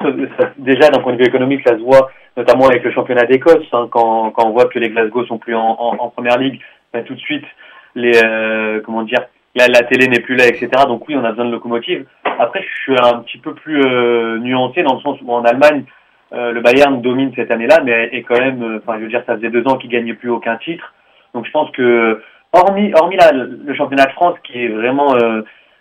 Déjà, d'un point de vue économique, ça se voit notamment avec le championnat d'Écosse. hein, quand, quand on voit que les Glasgow sont plus en, en, en première ligue, ben, tout de suite, les euh, comment dire, la, la télé n'est plus là, etc. Donc oui, on a besoin de locomotives. Après, je suis un petit peu plus euh, nuancé dans le sens où en Allemagne, euh, le Bayern domine cette année-là, mais est quand même, enfin, je veux dire, ça faisait deux ans qu'il gagnait plus aucun titre. Donc je pense que, hormis, hormis le championnat de France qui est vraiment,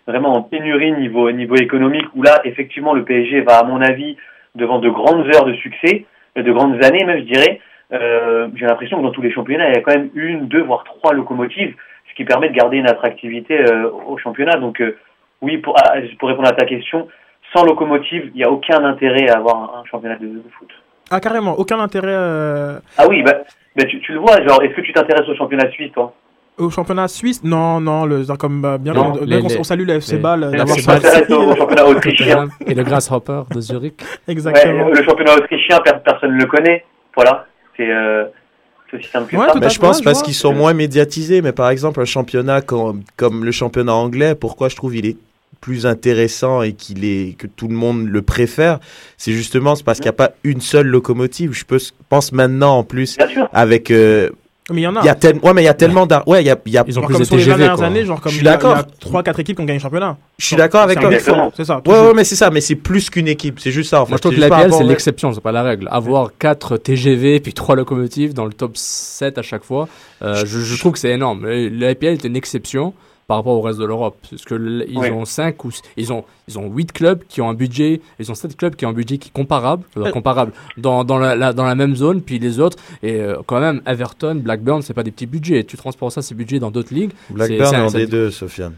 vraiment en pénurie niveau, niveau économique, où là, effectivement, le PSG va, à mon avis, devant de grandes heures de succès, de grandes années même, je dirais. J'ai l'impression que dans tous les championnats, il y a quand même une, deux, voire trois locomotives, qui permet de garder une attractivité euh, au championnat. Donc euh, oui, pour, ah, pour répondre à ta question, sans locomotive, il n'y a aucun intérêt à avoir un, un championnat de, de foot. Ah, carrément, aucun intérêt euh, Ah oui, bah, bah, tu, tu le vois, genre, est-ce que tu t'intéresses au championnat suisse, toi? au championnat suisse? Non, non, le, genre comme euh, bien, Non, qu'on- les- les- on salue le FC les- les d'avoir au championnat autrichien. Et le Grasshopper de Zurich. Exactement. Ouais, le championnat autrichien, per- personne ne le connaît. Voilà, c'est euh, c'est aussi simple que ça. Mais je pense parce qu'ils sont moins médiatisés. Mais par exemple, un championnat comme, comme le championnat anglais, pourquoi je trouve il est plus intéressant et qu'il est que tout le monde le préfère, c'est justement c'est parce qu'il n'y a pas une seule locomotive. Je peux, pense maintenant en plus avec. euh, Mais il y en a. Il y a, tel- ouais, mais il y a tellement d'ar- ouais, il y a, il y a Genre comme sur les 20 dernières années, genre comme je il suis y a- d'accord. il y a 3-4 équipes qui ont gagné le championnat. Je suis d'accord avec toi. C'est ça. Ouais, ouais, mais c'est ça. Mais c'est plus qu'une équipe. C'est juste ça. En fait. Moi, je trouve que l'APL, rapport c'est l'exception, c'est pas la règle. Avoir 4 TGV puis 3 locomotives dans le top 7 à chaque fois, euh, je, je trouve que c'est énorme. L'APL est une exception. Par rapport au reste de l'Europe. Parce que ils Ouais. ont cinq ou ils ont ils ont huit clubs qui ont un budget, ils ont sept clubs qui ont un budget qui est comparable, euh, Euh. comparable dans, dans la, la- dans la même zone, puis les autres et euh, quand même Everton, Blackburn, c'est pas des petits budgets. Tu transportes ça ces budgets dans d'autres ligues. Blackburn c'est est un- en c'est- D2, Sofiane.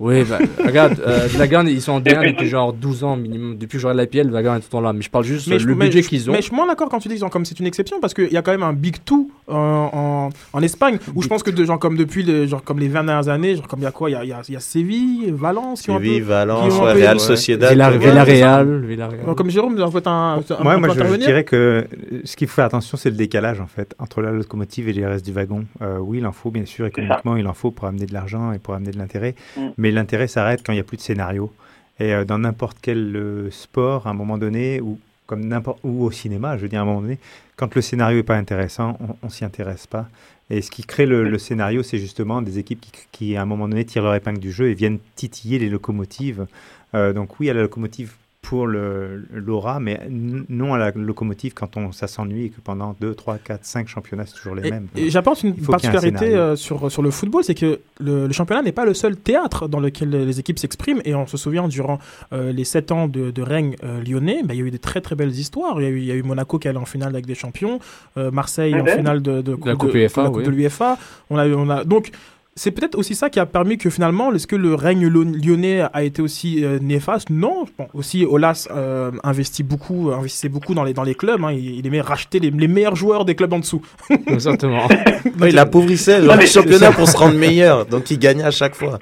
Oui, bah, regarde, euh, ils sont en D1 depuis genre 12 ans minimum. Depuis que j'aurai l'APL, Blackburn est tout le temps là. Mais je parle juste Mais euh, je- le mais budget je- qu'ils ont. Mais je suis moins d'accord quand tu dis genre, comme c'est une exception parce qu'il y a quand même un Big Two euh, en, en Espagne où je pense que de, genre, comme depuis le- genre, comme les 20 dernières années, genre, comme il y a quoi Il y a, y a, y a Séville, Valence qui ont un Séville, peu- Valence, qui ont un ouais, peu- Real Sociedad. Villarreal, Villarreal. Comme Jérôme, en fait, un, un, Moi, je, je dirais que euh, ce qu'il faut faire attention, c'est le décalage en fait entre la locomotive et les restes du wagon. Euh, oui, il en faut bien sûr économiquement, il en faut pour amener de l'argent et pour amener de l'intérêt, Mm. Mais l'intérêt s'arrête quand il n'y a plus de scénario. Et euh, dans n'importe quel euh, sport, à un moment donné, ou comme au cinéma, je veux dire à un moment donné, quand le scénario est pas intéressant, on, on s'y intéresse pas. Et ce qui crée le, scénario, c'est justement des équipes qui, qui, à un moment donné, tirent leur épingle du jeu et viennent titiller les locomotives. Euh, donc oui, à la locomotive pour le- l'aura, mais n- non à la locomotive quand on ça s'ennuie et que pendant 2, 3, 4, 5 championnats, c'est toujours les Et, mêmes. et j'apporte une un particularité euh, sur, sur le football, c'est que le, le championnat n'est pas le seul théâtre dans lequel les équipes s'expriment. Et on se souvient, durant euh, les sept ans de, de règne euh, lyonnais, bah, il y a eu des très très belles histoires. Il y a eu, il y a eu Monaco qui allait en finale avec des champions, euh, Marseille Ah en finale de, de, La Coupe de- UEFA, de la Coupe oui. de l'UEFA. On a, on a, donc, c'est peut-être aussi ça qui a permis que finalement, est-ce que le règne lyonnais a été aussi euh, néfaste? Non. Bon, aussi, Olas euh, investit beaucoup, investissait beaucoup dans les, dans les clubs. hein. il, il aimait racheter les, les meilleurs joueurs des clubs en dessous. Exactement. Ouais, il appauvrissait le championnat pour se rendre meilleur, donc il gagnait à chaque fois.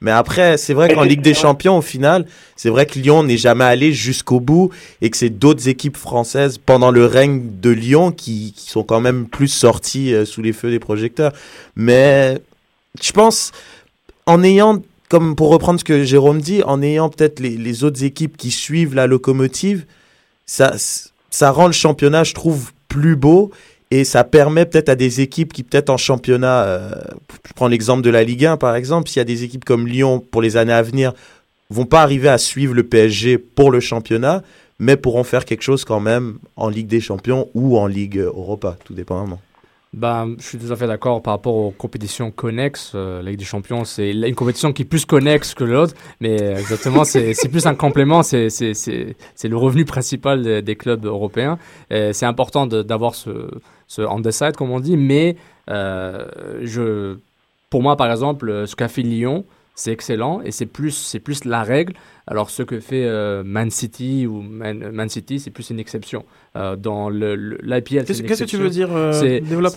Mais après, c'est vrai qu'en Ligue des Champions, au final, c'est vrai que Lyon n'est jamais allé jusqu'au bout et que c'est d'autres équipes françaises pendant le règne de Lyon qui, qui sont quand même plus sorties euh, sous les feux des projecteurs. Mais je pense, en ayant, comme pour reprendre ce que Jérôme dit, en ayant peut-être les, autres équipes qui suivent la locomotive, ça, ça rend le championnat, je trouve, plus beau et ça permet peut-être à des équipes qui peut-être en championnat, euh, je prends l'exemple de la Ligue 1 par exemple, s'il y a des équipes comme Lyon pour les années à venir vont pas arriver à suivre le PSG pour le championnat, mais pourront faire quelque chose quand même en Ligue des Champions ou en Ligue Europa, tout dépendamment. Ben, je suis tout à fait d'accord par rapport aux compétitions connexes. Euh, Ligue des Champions, c'est une compétition qui est plus connexe que l'autre, mais euh, exactement, c'est plus un complément, c'est le revenu principal des, clubs européens. C'est important d'avoir ce, ce on the side, comme on dit, mais euh, je, pour moi, par exemple, ce qu'a fait Lyon, c'est excellent et c'est plus, c'est plus la règle. Alors, ce que fait euh, Man City ou Man, Man City, c'est plus une exception. Euh, dans le, le- l'IPL, c'est Qu'est-ce que tu veux dire euh, Développe?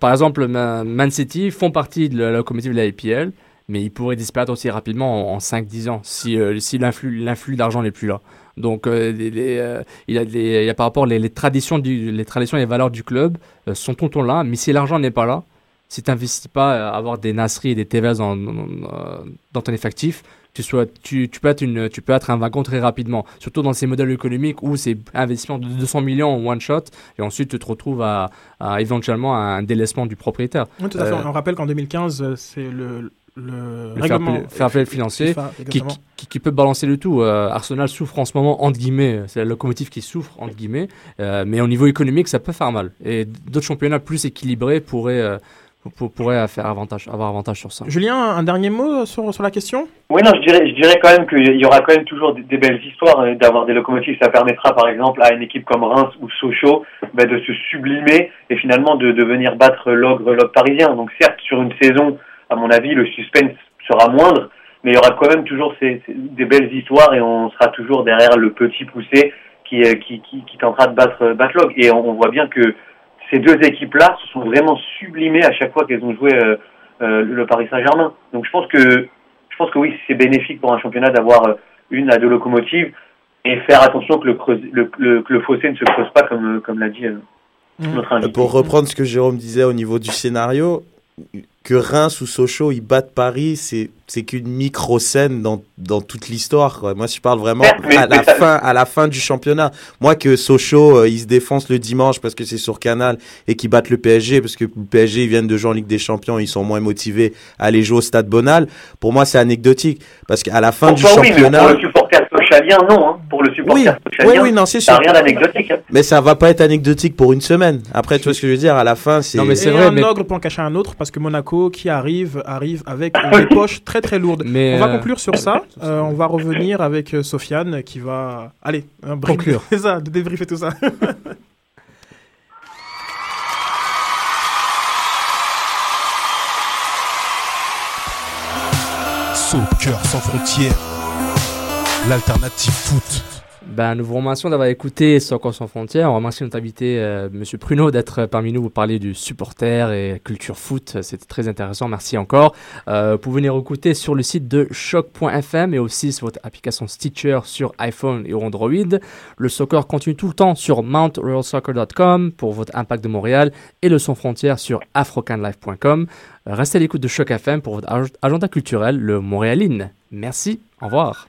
par exemple, Ma- Man City font partie de la locomotive de la IPL, mais ils pourraient disparaître aussi rapidement en, en 5-10 ans si, si l'influx, l'influx d'argent n'est plus là. Donc, euh, les- les, euh, il, y a des- il y a par rapport les, les traditions du, les traditions et les valeurs du club euh, sont tout le là, mais si l'argent n'est pas là, si tu n'investis pas à avoir des Nasri et des Tevez dans, dans, dans- dans ton effectif, tu, sois, tu, tu, peux être une, tu peux être un wagon très rapidement. Surtout dans ces modèles économiques où c'est investissement de 200 millions en one shot et ensuite tu te retrouves à, à éventuellement un délaissement du propriétaire. Oui, tout à fait. Euh, On rappelle qu'en 2015, euh, c'est le, le, le règlement fair play- fair play financier qui, qui, qui- qui peut balancer le tout. Euh, Arsenal souffre en ce moment, entre guillemets, c'est la locomotive qui souffre, entre guillemets, Euh, mais au niveau économique, ça peut faire mal. Et d'autres championnats plus équilibrés pourraient, euh, pour- pourraient faire avantage, avoir avantage sur ça. Julien, un dernier mot sur, sur la question? Oui, non, je dirais, je dirais quand même qu'il y aura quand même toujours des, des belles histoires euh, d'avoir des locomotives. Ça permettra, par exemple, à une équipe comme Reims ou Sochaux bah, de se sublimer et finalement de, de venir battre l'ogre l'ogre parisien. Donc certes, sur une saison, à mon avis, le suspense sera moindre, mais il y aura quand même toujours ces, ces- des belles histoires et on sera toujours derrière le petit poussé qui, euh, qui, qui, qui tentera de battre, battre l'ogre. Et on, on voit bien que ces deux équipes-là se sont vraiment sublimées à chaque fois qu'elles ont joué euh, euh, le Paris Saint-Germain. Donc je pense que je pense que oui, c'est bénéfique pour un championnat d'avoir euh, une à deux locomotives et faire attention que le, creuse- le, le- que le fossé ne se creuse pas comme, comme l'a dit euh, notre invité. Pour reprendre ce que Jérôme disait au niveau du scénario, que Reims ou Sochaux ils battent Paris, c'est c'est qu'une micro scène dans dans toute l'histoire. quoi. Moi, je parle vraiment mais- à la ça- fin à la fin du championnat. Moi, que Sochaux euh, ils se défoncent le dimanche parce que c'est sur Canal et qu'ils battent le PSG parce que le PSG ils viennent de jouer en Ligue des Champions, ils sont moins motivés à aller jouer au Stade Bonal. Pour moi, c'est anecdotique parce qu'à la fin du mais championnat. pour le supporter socialien, non. Hein. Pour le Oui, supporter oui, socialien, oui, non, c'est ça sûr. n'a rien d'anecdotique. hein. Mais ça va pas être anecdotique pour une semaine. Après, tu vois ce que je veux dire, à la fin, c'est. et un ogre peut en cacher un autre parce que Monaco qui arrive arrive avec des poches très très lourdes. Mais, on va euh, conclure sur ça. Euh, on va revenir avec euh, Sofiane qui va allez un brief- Conclure. C'est ça, de débriefer tout ça. Soccer sans frontières, l'alternative foot. Ben, nous vous remercions d'avoir écouté Soccer sans frontières. On remercie notre invité, euh, Monsieur Pruno, d'être parmi nous pour parler du supporter et culture foot. C'était très intéressant. Merci encore. Euh, vous pouvez venir écouter sur le site de choc.fm et aussi sur votre application Stitcher sur iPhone et Android. Le soccer continue tout le temps sur mountroyalsoccer.com pour votre impact de Montréal et le sans frontières sur afrocanlife.com. Euh, Restez à l'écoute de Choc FM pour votre ag- agenda culturel, le Montréaline. Merci. Au revoir.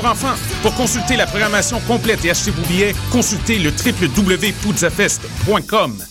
enfants. Pour consulter la programmation complète et acheter vos billets, consultez le www.poudzafest.com.